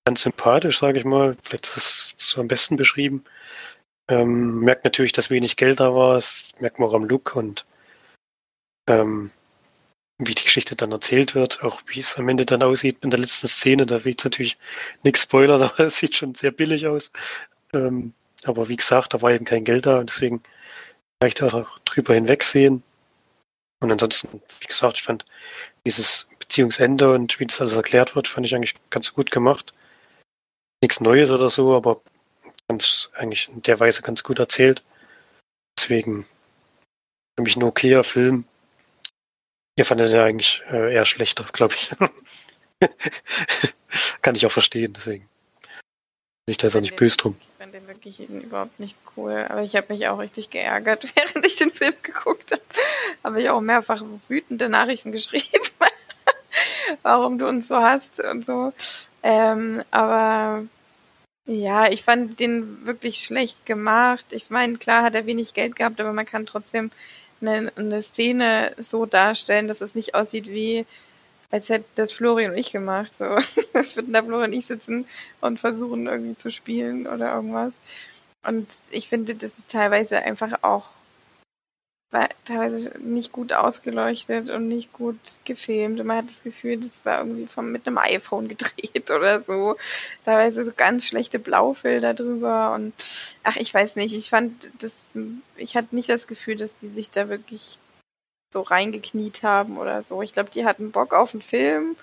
ganz sympathisch, sage ich mal. Vielleicht ist es so am besten beschrieben. Ähm, merkt natürlich, dass wenig Geld da war. Das merkt man auch am Look und ähm, wie die Geschichte dann erzählt wird, auch wie es am Ende dann aussieht in der letzten Szene. Da will ich natürlich nichts spoilern, aber es sieht schon sehr billig aus. Ähm, aber wie gesagt, da war eben kein Geld da deswegen vielleicht auch drüber hinwegsehen. Und ansonsten, wie gesagt, ich fand dieses Beziehungsende und wie das alles erklärt wird, fand ich eigentlich ganz gut gemacht. Nichts Neues oder so, aber ganz eigentlich in der Weise ganz gut erzählt. Deswegen für mich ein okayer Film. Ihr fandet ja eigentlich äh, eher schlechter, glaube ich. Kann ich auch verstehen, deswegen. Ich da ist auch nicht böse drum. Ich fand den wirklich überhaupt nicht cool. Aber ich habe mich auch richtig geärgert, während ich den Film geguckt habe. Habe ich auch mehrfach wütende Nachrichten geschrieben. warum du uns so hast und so. Ähm, aber ja, ich fand den wirklich schlecht gemacht. Ich meine, klar hat er wenig Geld gehabt, aber man kann trotzdem eine, eine Szene so darstellen, dass es nicht aussieht wie, als hätte das Florian und ich gemacht. So, es würden da Florian und ich sitzen und versuchen irgendwie zu spielen oder irgendwas. Und ich finde, das ist teilweise einfach auch war teilweise nicht gut ausgeleuchtet und nicht gut gefilmt. Und man hat das Gefühl, das war irgendwie vom, mit einem iPhone gedreht oder so. Teilweise so ganz schlechte Blaufilter drüber und ach, ich weiß nicht. Ich fand das, ich hatte nicht das Gefühl, dass die sich da wirklich so reingekniet haben oder so. Ich glaube, die hatten Bock auf einen Film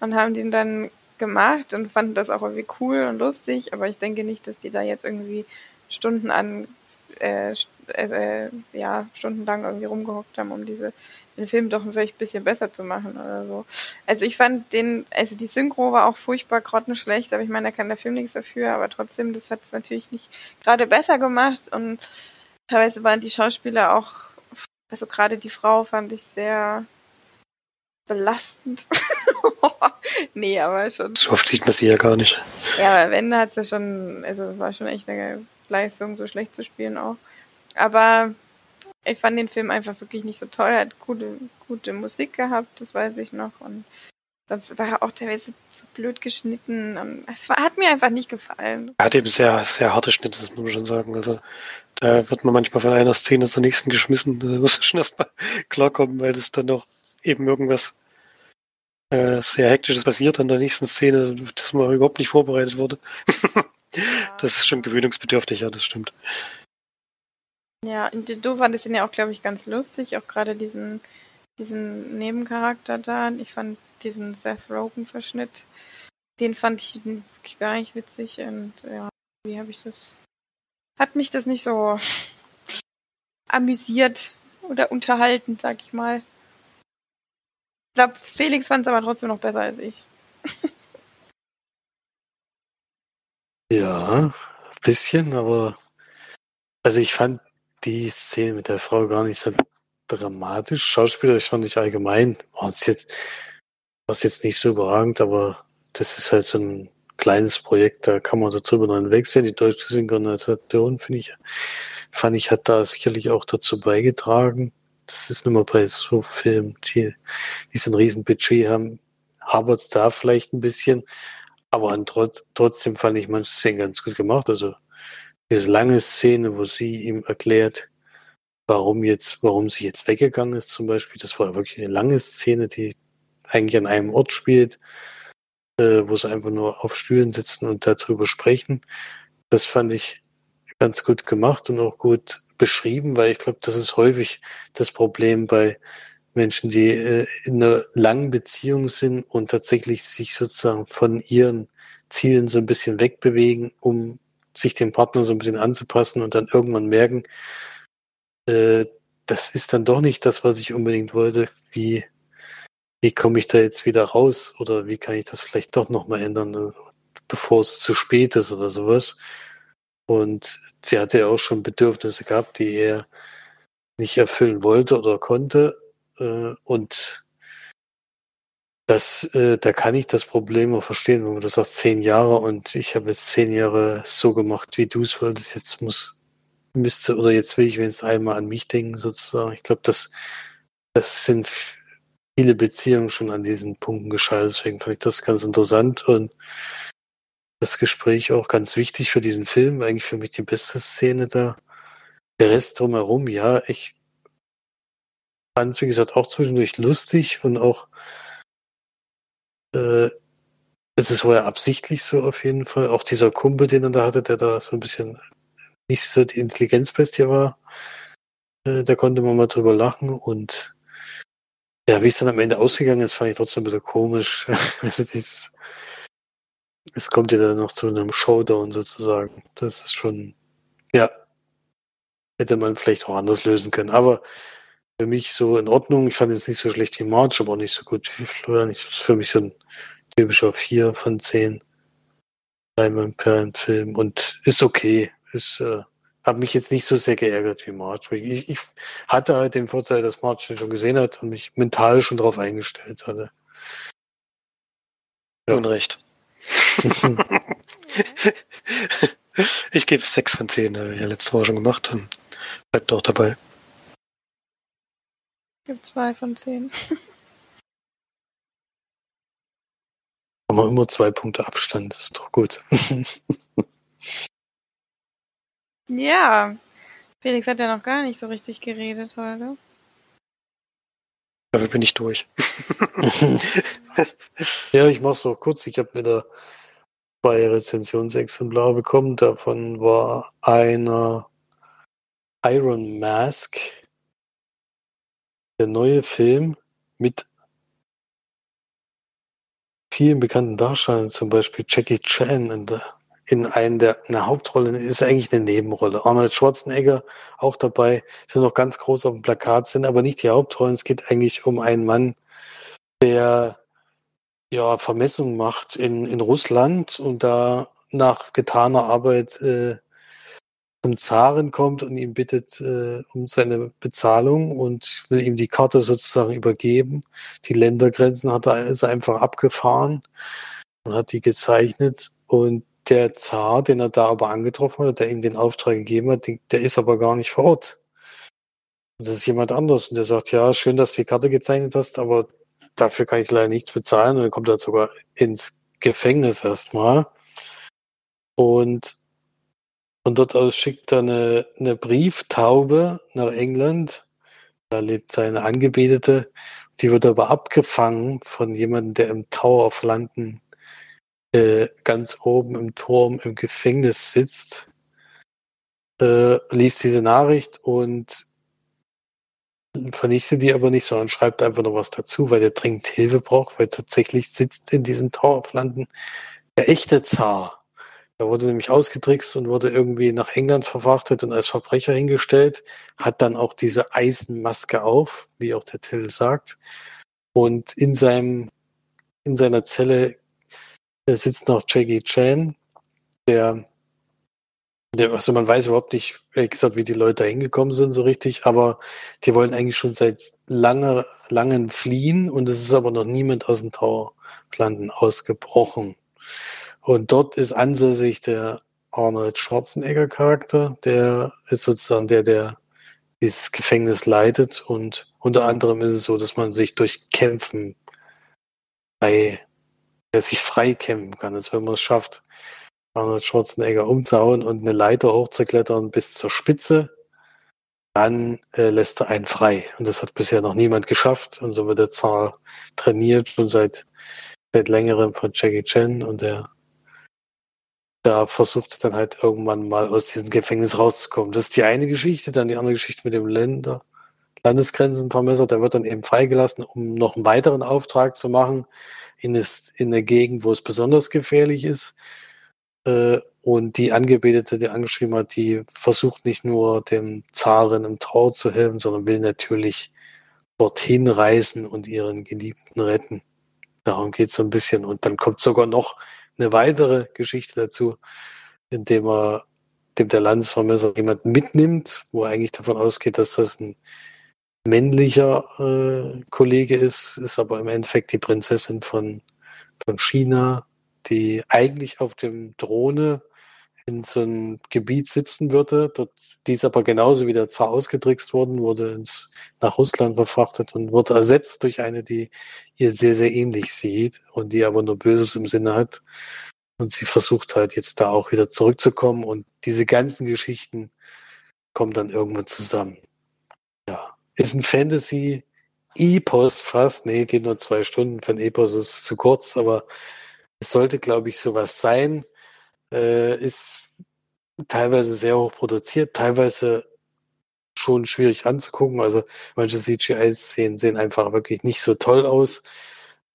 und haben den dann gemacht und fanden das auch irgendwie cool und lustig, aber ich denke nicht, dass die da jetzt irgendwie Stunden an äh, äh, ja, stundenlang irgendwie rumgehockt haben, um diese, den Film doch vielleicht ein bisschen besser zu machen oder so. Also ich fand den, also die Synchro war auch furchtbar grottenschlecht, aber ich meine, da kann der Film nichts dafür, aber trotzdem, das hat es natürlich nicht gerade besser gemacht und teilweise waren die Schauspieler auch, also gerade die Frau fand ich sehr belastend. nee, aber schon. So oft sieht man sie ja gar nicht. Ja, aber wenn, hat sie schon, also war schon echt eine Leistung, so schlecht zu spielen auch. Aber ich fand den Film einfach wirklich nicht so toll. Er hat gute, gute Musik gehabt, das weiß ich noch. Und das war auch teilweise zu blöd geschnitten. Und es war, hat mir einfach nicht gefallen. Er hat eben sehr, sehr harte Schnitte, das muss man schon sagen. Also da wird man manchmal von einer Szene zur nächsten geschmissen. Da muss man schon erstmal klarkommen, weil das dann noch eben irgendwas äh, sehr Hektisches passiert an der nächsten Szene, dass man überhaupt nicht vorbereitet wurde. das ist schon gewöhnungsbedürftig, ja, das stimmt. Ja, und du fandest ihn ja auch, glaube ich, ganz lustig, auch gerade diesen, diesen Nebencharakter da. Ich fand diesen Seth Rogen-Verschnitt, den fand ich gar nicht witzig und ja, wie habe ich das. Hat mich das nicht so amüsiert oder unterhalten, sag ich mal. Ich glaube, Felix fand es aber trotzdem noch besser als ich. ja, ein bisschen, aber also ich fand die Szene mit der Frau gar nicht so dramatisch. Schauspielerisch fand ich allgemein, war es jetzt, war's jetzt nicht so überragend, aber das ist halt so ein kleines Projekt, da kann man darüber hinwegsehen. Die deutsche Synchronisation, finde ich, fand ich, hat da sicherlich auch dazu beigetragen. Das ist immer bei so Filmen, die, die so ein Riesenbudget haben, habert es da vielleicht ein bisschen. Aber trotz, trotzdem fand ich manche Szenen ganz gut gemacht. Also diese lange Szene, wo sie ihm erklärt, warum jetzt, warum sie jetzt weggegangen ist, zum Beispiel, das war wirklich eine lange Szene, die eigentlich an einem Ort spielt, äh, wo sie einfach nur auf Stühlen sitzen und darüber sprechen. Das fand ich ganz gut gemacht und auch gut beschrieben, weil ich glaube, das ist häufig das Problem bei Menschen, die äh, in einer langen Beziehung sind und tatsächlich sich sozusagen von ihren Zielen so ein bisschen wegbewegen, um sich dem Partner so ein bisschen anzupassen und dann irgendwann merken, äh, das ist dann doch nicht das, was ich unbedingt wollte. Wie, wie komme ich da jetzt wieder raus oder wie kann ich das vielleicht doch nochmal ändern, äh, bevor es zu spät ist oder sowas. Und sie hatte ja auch schon Bedürfnisse gehabt, die er nicht erfüllen wollte oder konnte. Äh, und das, da kann ich das Problem auch verstehen, wenn man das sagt, zehn Jahre und ich habe jetzt zehn Jahre so gemacht, wie du es wolltest, jetzt muss, müsste, oder jetzt will ich wenigstens einmal an mich denken, sozusagen. Ich glaube, das, das sind viele Beziehungen schon an diesen Punkten gescheitert, deswegen fand ich das ganz interessant und das Gespräch auch ganz wichtig für diesen Film, eigentlich für mich die beste Szene da. Der Rest drumherum, ja, ich fand es, wie gesagt, auch zwischendurch lustig und auch äh, es ist vorher absichtlich so auf jeden Fall. Auch dieser Kumpel, den er da hatte, der da so ein bisschen nicht so die Intelligenzbestie war, äh, da konnte man mal drüber lachen und ja, wie es dann am Ende ausgegangen ist, fand ich trotzdem ein bisschen komisch. also dieses, es kommt ja dann noch zu einem Showdown sozusagen. Das ist schon, ja, hätte man vielleicht auch anders lösen können. Aber für mich so in Ordnung. Ich fand es nicht so schlecht wie March, aber auch nicht so gut wie Florian. Ich ist für mich so ein typischer 4 von 10 Diamond Perlen Film und ist okay. Ist, äh, habe mich jetzt nicht so sehr geärgert wie March. Ich, ich hatte halt den Vorteil, dass March den schon gesehen hat und mich mental schon darauf eingestellt hatte. Ja. Unrecht. ich gebe sechs von zehn, habe ich ja letzte Woche schon gemacht und bleibt auch dabei. Ich gebe zwei von zehn. Haben wir immer zwei Punkte Abstand, das ist doch gut. ja, Felix hat ja noch gar nicht so richtig geredet heute. Dafür bin ich durch. ja, ich mach's auch kurz. Ich habe wieder zwei Rezensionsexemplare bekommen. Davon war einer Iron Mask, der neue Film mit vielen bekannten Darstellern, zum Beispiel Jackie Chan in, der, in einer der eine Hauptrolle, ist eigentlich eine Nebenrolle. Arnold Schwarzenegger auch dabei, sind noch ganz groß auf dem Plakat, sind aber nicht die Hauptrollen. Es geht eigentlich um einen Mann, der ja, Vermessung macht in, in Russland und da nach getaner Arbeit äh, zum Zaren kommt und ihn bittet äh, um seine Bezahlung und will ihm die Karte sozusagen übergeben. Die Ländergrenzen hat er ist einfach abgefahren und hat die gezeichnet und der Zar, den er da aber angetroffen hat, der ihm den Auftrag gegeben hat, der ist aber gar nicht vor Ort. Und das ist jemand anderes und der sagt, ja, schön, dass du die Karte gezeichnet hast, aber dafür kann ich leider nichts bezahlen und dann kommt er sogar ins Gefängnis erstmal. Und von dort aus schickt er eine, eine Brieftaube nach England. Da lebt seine Angebetete. Die wird aber abgefangen von jemandem, der im Tower of London äh, ganz oben im Turm im Gefängnis sitzt. Äh, liest diese Nachricht und vernichtet die aber nicht, sondern schreibt einfach noch was dazu, weil der dringend Hilfe braucht, weil tatsächlich sitzt in diesen Towerplanten der echte Zar. Er wurde nämlich ausgetrickst und wurde irgendwie nach England verfrachtet und als Verbrecher hingestellt, hat dann auch diese Eisenmaske auf, wie auch der Till sagt. Und in seinem, in seiner Zelle sitzt noch Jackie Chan, der also man weiß überhaupt nicht, ehrlich gesagt, wie die Leute da hingekommen sind so richtig, aber die wollen eigentlich schon seit langer, langen fliehen und es ist aber noch niemand aus den Towerplanten ausgebrochen. Und dort ist ansässig der Arnold Schwarzenegger Charakter, der ist sozusagen der, der dieses Gefängnis leitet und unter anderem ist es so, dass man sich durch Kämpfen frei, der sich frei kämpfen kann, also wenn man es schafft, Arnold Schwarzenegger umzuhauen und eine Leiter hochzuklettern bis zur Spitze, dann äh, lässt er einen frei. Und das hat bisher noch niemand geschafft. Und so wird der Zar trainiert, schon seit, seit längerem von Jackie Chan. Und der da versucht dann halt irgendwann mal aus diesem Gefängnis rauszukommen. Das ist die eine Geschichte. Dann die andere Geschichte mit dem Länder, Landesgrenzenvermesser. Der wird dann eben freigelassen, um noch einen weiteren Auftrag zu machen in, es, in der Gegend, wo es besonders gefährlich ist. Äh, und die Angebetete, die angeschrieben hat, die versucht nicht nur dem Zaren im Trauer zu helfen, sondern will natürlich dorthin reisen und ihren Geliebten retten. Darum geht es so ein bisschen. Und dann kommt sogar noch eine weitere Geschichte dazu, indem er dem der Landesvermesser jemanden mitnimmt, wo er eigentlich davon ausgeht, dass das ein männlicher äh, Kollege ist, ist aber im Endeffekt die Prinzessin von, von China, die eigentlich auf dem Drohne in so einem Gebiet sitzen würde. Dort, die ist aber genauso wie der Zar ausgetrickst worden, wurde ins, nach Russland verfrachtet und wurde ersetzt durch eine, die ihr sehr, sehr ähnlich sieht und die aber nur Böses im Sinne hat. Und sie versucht halt jetzt da auch wieder zurückzukommen und diese ganzen Geschichten kommen dann irgendwann zusammen. Ist ein Fantasy Epos fast. Nee, geht nur zwei Stunden. Für ein Epos ist zu kurz, aber es sollte, glaube ich, sowas sein. Äh, ist teilweise sehr hoch produziert, teilweise schon schwierig anzugucken. Also manche CGI-Szenen sehen einfach wirklich nicht so toll aus.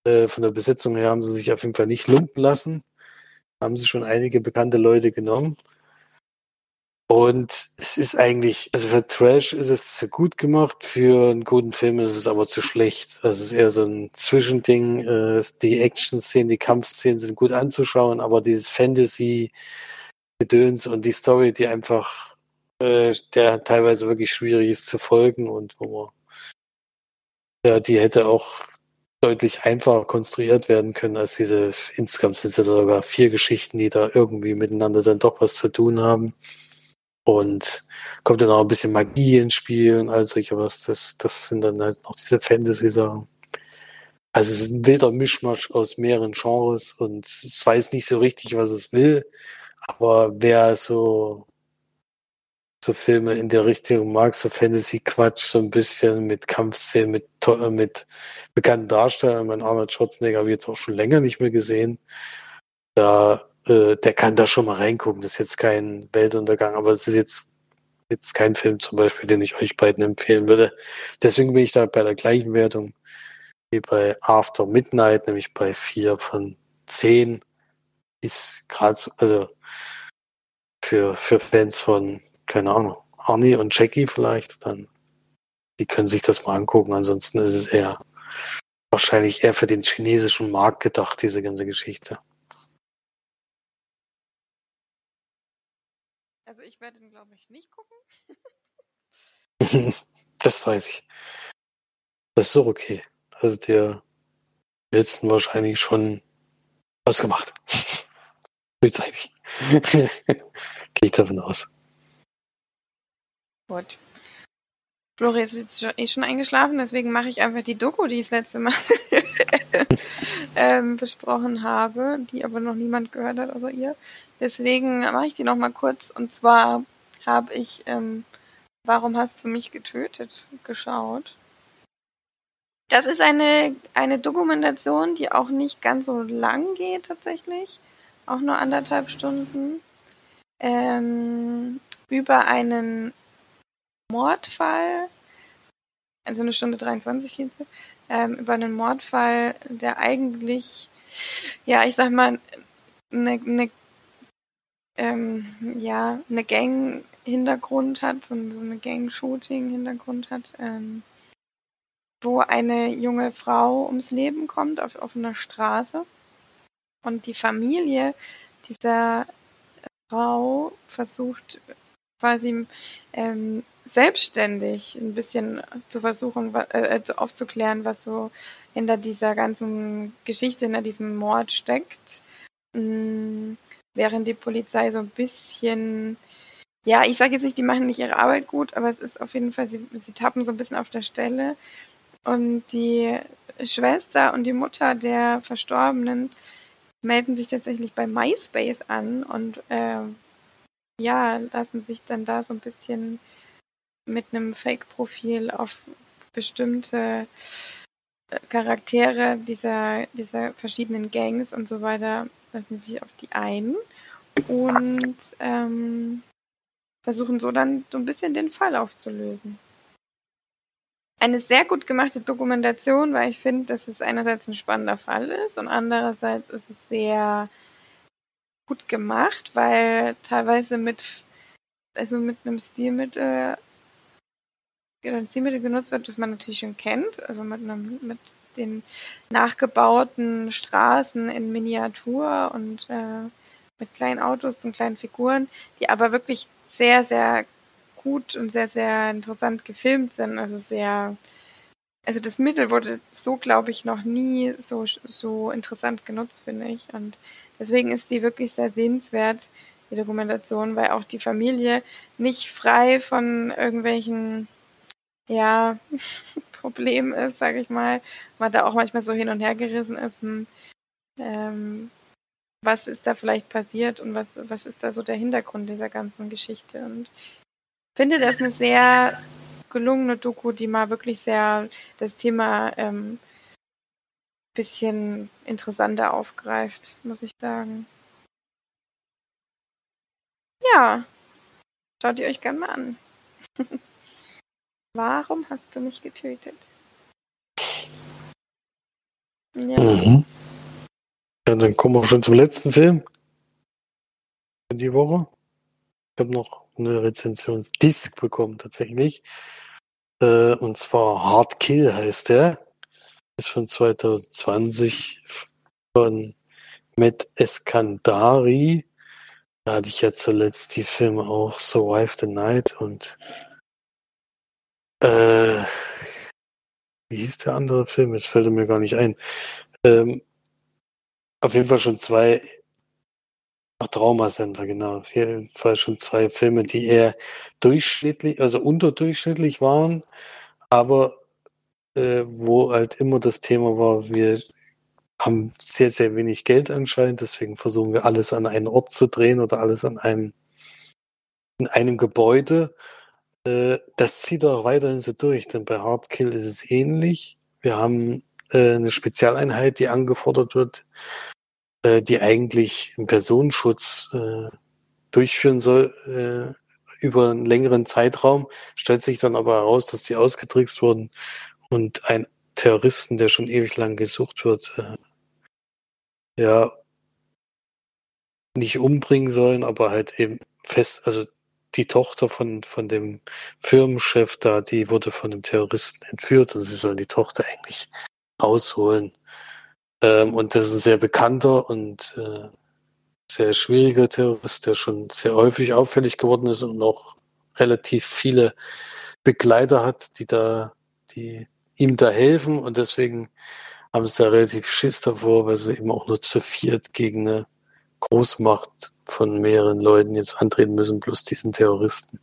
Äh, von der Besetzung her haben sie sich auf jeden Fall nicht lumpen lassen. Haben sie schon einige bekannte Leute genommen. Und es ist eigentlich, also für Trash ist es zu gut gemacht, für einen guten Film ist es aber zu schlecht. Also es ist eher so ein Zwischending. Äh, die Action-Szenen, die Kampfszenen sind gut anzuschauen, aber dieses Fantasy-Gedöns und die Story, die einfach, äh, der teilweise wirklich schwierig ist zu folgen und wo man, ja, die hätte auch deutlich einfacher konstruiert werden können als diese, insgesamt sind es ja sogar vier Geschichten, die da irgendwie miteinander dann doch was zu tun haben. Und kommt dann auch ein bisschen Magie ins Spiel und all solche was. Das, das sind dann halt noch diese Fantasy-Sachen. Also es ist ein wilder Mischmasch aus mehreren Genres und es weiß nicht so richtig, was es will. Aber wer so, so Filme in der Richtung mag, so Fantasy-Quatsch, so ein bisschen mit Kampfszenen, mit, mit bekannten Darstellern, mein Arnold Schwarzenegger habe ich jetzt auch schon länger nicht mehr gesehen. Da äh, der kann da schon mal reingucken. Das ist jetzt kein Weltuntergang, aber es ist jetzt, jetzt kein Film zum Beispiel, den ich euch beiden empfehlen würde. Deswegen bin ich da bei der gleichen Wertung wie bei After Midnight, nämlich bei vier von zehn. Ist gerade so, also für, für Fans von, keine Ahnung, Arnie und Jackie vielleicht, dann die können sich das mal angucken. Ansonsten ist es eher wahrscheinlich eher für den chinesischen Markt gedacht, diese ganze Geschichte. Also ich werde ihn, glaube ich, nicht gucken. das weiß ich. Das ist doch okay. Also der letzten wahrscheinlich schon ausgemacht. Frühzeitig. Gehe ich davon aus. Gut. Flori ist eh schon eingeschlafen, deswegen mache ich einfach die Doku, die ich das letzte Mal ähm, besprochen habe, die aber noch niemand gehört hat außer ihr. Deswegen mache ich die noch mal kurz. Und zwar habe ich ähm, Warum hast du mich getötet geschaut. Das ist eine, eine Dokumentation, die auch nicht ganz so lang geht tatsächlich. Auch nur anderthalb Stunden. Ähm, über einen Mordfall also eine Stunde 23 geht ähm, über einen Mordfall, der eigentlich, ja, ich sag mal, eine, eine ähm, ja, eine Gang-Hintergrund hat, so, eine Gang-Shooting-Hintergrund hat, ähm, wo eine junge Frau ums Leben kommt auf offener Straße und die Familie dieser Frau versucht quasi ähm, selbstständig ein bisschen zu versuchen, äh, aufzuklären, was so hinter dieser ganzen Geschichte, hinter diesem Mord steckt. Während die Polizei so ein bisschen, ja, ich sage jetzt nicht, die machen nicht ihre Arbeit gut, aber es ist auf jeden Fall, sie, sie tappen so ein bisschen auf der Stelle. Und die Schwester und die Mutter der Verstorbenen melden sich tatsächlich bei MySpace an und äh, ja, lassen sich dann da so ein bisschen mit einem Fake-Profil auf bestimmte äh, Charaktere dieser, dieser verschiedenen Gangs und so weiter, lassen sich auf die ein und ähm, versuchen so dann so ein bisschen den Fall aufzulösen. Eine sehr gut gemachte Dokumentation, weil ich finde, dass es einerseits ein spannender Fall ist und andererseits ist es sehr gut gemacht, weil teilweise mit, also mit einem Stilmittel, ein Stilmittel genutzt wird, das man natürlich schon kennt, also mit einem, mit den nachgebauten Straßen in Miniatur und äh, mit kleinen Autos und kleinen Figuren, die aber wirklich sehr, sehr gut und sehr, sehr interessant gefilmt sind. Also sehr, also das Mittel wurde so, glaube ich, noch nie so, so interessant genutzt, finde ich. Und Deswegen ist sie wirklich sehr sehenswert, die Dokumentation, weil auch die Familie nicht frei von irgendwelchen, ja, Problemen ist, sage ich mal. Man da auch manchmal so hin und her gerissen ist. Hm, ähm, was ist da vielleicht passiert und was, was ist da so der Hintergrund dieser ganzen Geschichte? Und ich finde das eine sehr gelungene Doku, die mal wirklich sehr das Thema ähm, bisschen interessanter aufgreift, muss ich sagen. Ja, schaut ihr euch gerne mal an. Warum hast du mich getötet? Ja. Mhm. ja, dann kommen wir schon zum letzten Film für die Woche. Ich habe noch eine Rezensionsdisk bekommen tatsächlich. Äh, und zwar Hard Kill heißt der ist von 2020 von Matt Eskandari. Da hatte ich ja zuletzt die Filme auch Survive the Night und äh, wie hieß der andere Film? Jetzt fällt er mir gar nicht ein. Ähm, auf jeden Fall schon zwei Ach, Traumasender, genau. Auf jeden Fall schon zwei Filme, die eher durchschnittlich, also unterdurchschnittlich waren, aber äh, wo halt immer das Thema war, wir haben sehr, sehr wenig Geld anscheinend, deswegen versuchen wir alles an einen Ort zu drehen oder alles an einem, in einem Gebäude. Äh, das zieht auch weiterhin so durch, denn bei Hardkill ist es ähnlich. Wir haben äh, eine Spezialeinheit, die angefordert wird, äh, die eigentlich einen Personenschutz äh, durchführen soll äh, über einen längeren Zeitraum, stellt sich dann aber heraus, dass die ausgetrickst wurden und ein Terroristen, der schon ewig lang gesucht wird, ja, nicht umbringen sollen, aber halt eben fest, also die Tochter von, von dem Firmenchef da, die wurde von dem Terroristen entführt und sie sollen die Tochter eigentlich rausholen. Ähm, und das ist ein sehr bekannter und äh, sehr schwieriger Terrorist, der schon sehr häufig auffällig geworden ist und noch relativ viele Begleiter hat, die da, die ihm da helfen und deswegen haben sie da relativ Schiss davor, weil sie eben auch nur zu viert gegen eine Großmacht von mehreren Leuten jetzt antreten müssen, plus diesen Terroristen.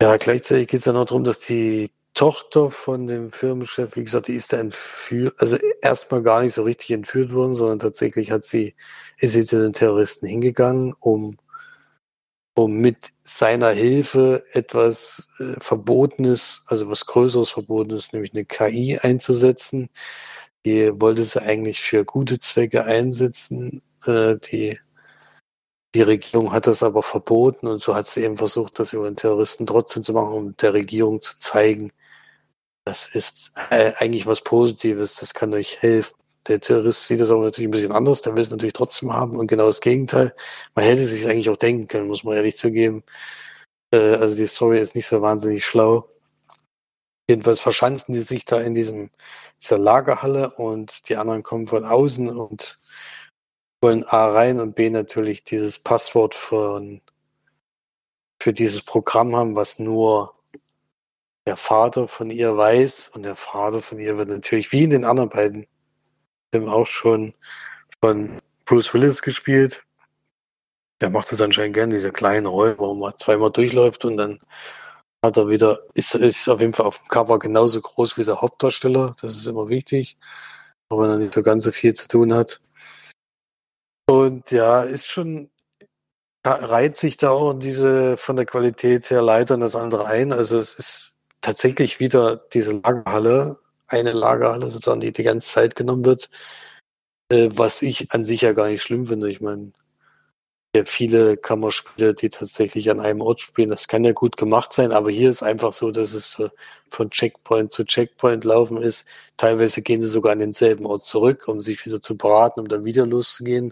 Ja, gleichzeitig geht es dann auch darum, dass die Tochter von dem Firmenchef, wie gesagt, die ist da entführt, also erstmal gar nicht so richtig entführt worden, sondern tatsächlich hat sie, ist sie zu den Terroristen hingegangen, um um mit seiner Hilfe etwas äh, Verbotenes, also was Größeres Verbotenes, nämlich eine KI einzusetzen. Die wollte sie eigentlich für gute Zwecke einsetzen. Äh, die, die Regierung hat das aber verboten und so hat sie eben versucht, das über den Terroristen trotzdem zu machen, um der Regierung zu zeigen, das ist äh, eigentlich was Positives, das kann euch helfen. Der Terrorist sieht das auch natürlich ein bisschen anders, der will es natürlich trotzdem haben und genau das Gegenteil. Man hätte sich eigentlich auch denken können, muss man ehrlich zugeben. Äh, also die Story ist nicht so wahnsinnig schlau. Jedenfalls verschanzen die sich da in diesem, dieser Lagerhalle und die anderen kommen von außen und wollen A rein und B natürlich dieses Passwort von, für dieses Programm haben, was nur der Vater von ihr weiß und der Vater von ihr wird natürlich wie in den anderen beiden Filmen auch schon von Bruce Willis gespielt. Der macht es anscheinend gern, diese kleinen Rollen, wo man zweimal durchläuft und dann hat er wieder, ist, ist auf jeden Fall auf dem Cover genauso groß wie der Hauptdarsteller. Das ist immer wichtig, auch wenn er nicht so ganz so viel zu tun hat. Und ja, ist schon, reiht sich da auch diese von der Qualität her leider in das andere ein. Also es ist tatsächlich wieder diese Lagerhalle, eine Lagerhalle sozusagen, die die ganze Zeit genommen wird, äh, was ich an sich ja gar nicht schlimm finde. Ich meine, viele Kammerspiele, die tatsächlich an einem Ort spielen. Das kann ja gut gemacht sein, aber hier ist einfach so, dass es so von Checkpoint zu Checkpoint laufen ist. Teilweise gehen sie sogar an denselben Ort zurück, um sich wieder zu beraten, um dann wieder loszugehen.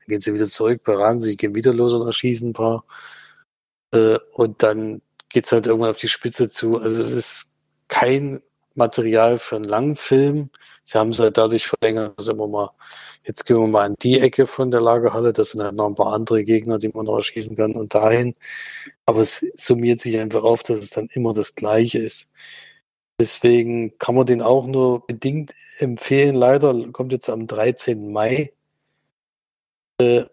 Dann gehen sie wieder zurück, beraten sich, gehen wieder los und erschießen ein paar. Äh, und dann geht's halt irgendwann auf die Spitze zu. Also es ist kein Material für einen langen Film. Sie haben es halt dadurch verlängert, dass immer mal Jetzt gehen wir mal an die Ecke von der Lagerhalle. Das sind halt noch ein paar andere Gegner, die man noch erschießen kann und dahin. Aber es summiert sich einfach auf, dass es dann immer das Gleiche ist. Deswegen kann man den auch nur bedingt empfehlen. Leider kommt jetzt am 13. Mai äh,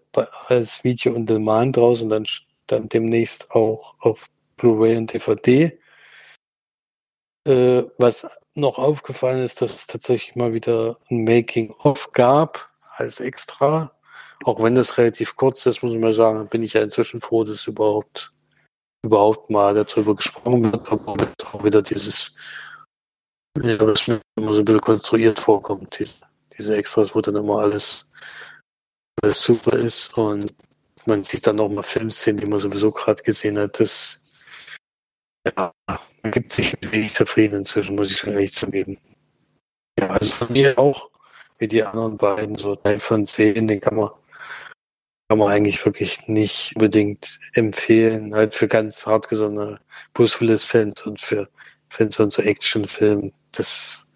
als Video und Demand raus und dann, dann demnächst auch auf Blu-ray und DVD. Äh, was noch aufgefallen ist, dass es tatsächlich mal wieder ein Making-of gab als extra. Auch wenn das relativ kurz ist, muss ich mal sagen, bin ich ja inzwischen froh, dass überhaupt, überhaupt mal darüber gesprochen wird, aber auch wieder dieses, ja, was mir immer so ein bisschen konstruiert vorkommt, die, diese Extras, wo dann immer alles, alles super ist und man sieht dann nochmal Filmszenen, die man sowieso gerade gesehen hat, das ja, man gibt sich wenig zufrieden inzwischen, muss ich schon ehrlich zugeben. Ja, also von mir auch wie die anderen beiden, so Teil von 10, den kann man, kann man eigentlich wirklich nicht unbedingt empfehlen, halt für ganz hartgesonnene Bruce Willis-Fans und für Fans von so Actionfilmen. Das,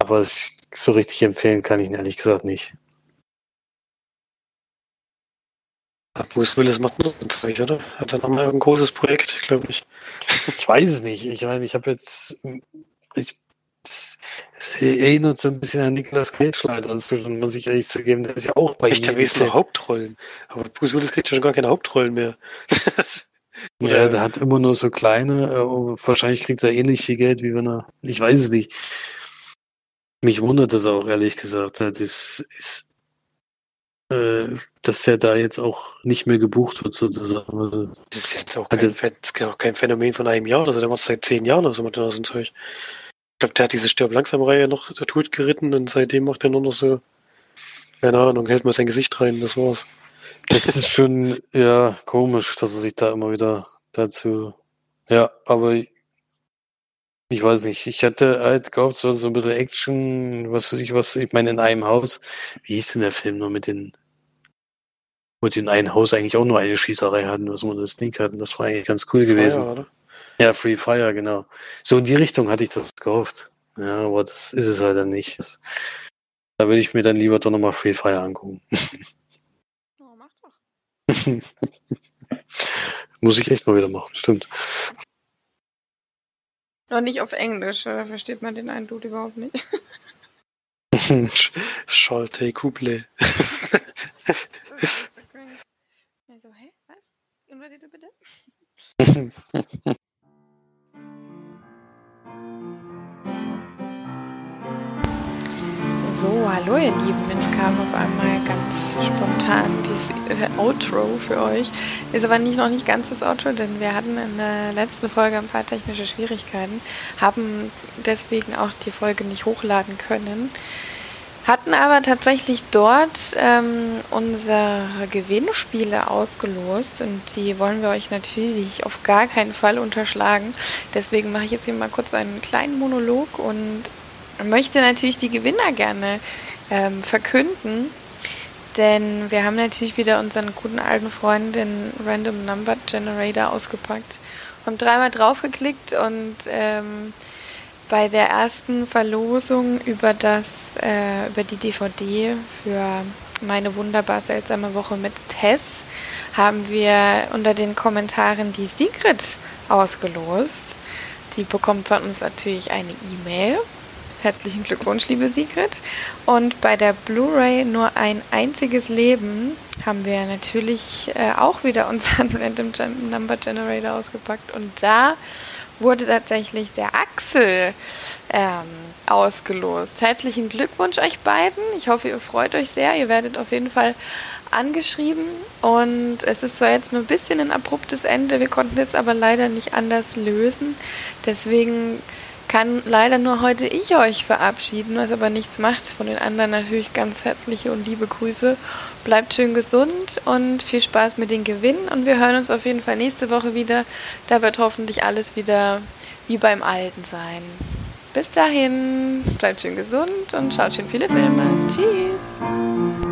aber so richtig empfehlen kann ich ihn ehrlich gesagt nicht. Bruce Willis macht nur Zeug, oder? Hat er nochmal ein großes Projekt, glaube ich. Ich weiß es nicht. Ich meine, ich habe jetzt, ich das, das erinnert so ein bisschen an Nicolas Cage leider, muss man sich ehrlich zugeben. Der ist ja auch bei Echt, der weiß nur Hauptrollen. Aber Bruce Willis kriegt ja schon gar keine Hauptrollen mehr. ja, der hat immer nur so kleine, wahrscheinlich kriegt er ähnlich viel Geld, wie wenn er, ich weiß es nicht. Mich wundert das auch, ehrlich gesagt. Das ist, äh, dass er da jetzt auch nicht mehr gebucht wird, sozusagen. Also, das ist jetzt auch kein, das auch kein Phänomen von einem Jahr, also der macht seit zehn Jahren oder so mit so ein Zeug glaube, der hat diese Stirb langsam Reihe noch tot geritten und seitdem macht er nur noch so, keine Ahnung, hält mal sein Gesicht rein, das war's. Das ist schon, ja, komisch, dass er sich da immer wieder dazu, ja, aber ich, weiß nicht, ich hatte halt gehofft, so, so ein bisschen Action, was weiß ich, was, ich meine, in einem Haus, wie hieß denn der Film nur mit den, wo die in einem Haus eigentlich auch nur eine Schießerei hatten, was man das Sneak hatten, das war eigentlich ganz cool gewesen. Feuer, oder? Ja, Free Fire, genau. So in die Richtung hatte ich das gehofft. Ja, aber das ist es halt dann nicht. Da würde ich mir dann lieber doch nochmal Free Fire angucken. Oh, mach doch. Muss ich echt mal wieder machen, stimmt. Noch nicht auf Englisch, da versteht man den einen Dude überhaupt nicht. Schalte Couple. also, hä, was? bitte? So, hallo ihr Lieben, jetzt kam auf einmal ganz spontan dieses Outro für euch. Ist aber nicht noch nicht ganz das Outro, denn wir hatten in der letzten Folge ein paar technische Schwierigkeiten, haben deswegen auch die Folge nicht hochladen können. hatten aber tatsächlich dort ähm, unsere Gewinnspiele ausgelost und die wollen wir euch natürlich auf gar keinen Fall unterschlagen. Deswegen mache ich jetzt hier mal kurz einen kleinen Monolog und möchte natürlich die Gewinner gerne ähm, verkünden. Denn wir haben natürlich wieder unseren guten alten Freund, den Random Number Generator, ausgepackt. Haben dreimal draufgeklickt und ähm, bei der ersten Verlosung über das, äh, über die DVD für meine wunderbar seltsame Woche mit Tess haben wir unter den Kommentaren die Secret ausgelost. Die bekommt von uns natürlich eine E-Mail. Herzlichen Glückwunsch, liebe Sigrid. Und bei der Blu-ray Nur ein einziges Leben haben wir natürlich äh, auch wieder unseren Random Number Generator ausgepackt. Und da wurde tatsächlich der Axel ähm, ausgelost. Herzlichen Glückwunsch euch beiden. Ich hoffe, ihr freut euch sehr. Ihr werdet auf jeden Fall angeschrieben und es ist zwar jetzt nur ein bisschen ein abruptes Ende, wir konnten jetzt aber leider nicht anders lösen. Deswegen kann leider nur heute ich euch verabschieden, was aber nichts macht. Von den anderen natürlich ganz herzliche und liebe Grüße. Bleibt schön gesund und viel Spaß mit den Gewinnen. Und wir hören uns auf jeden Fall nächste Woche wieder. Da wird hoffentlich alles wieder wie beim Alten sein. Bis dahin, bleibt schön gesund und schaut schön viele Filme. Tschüss.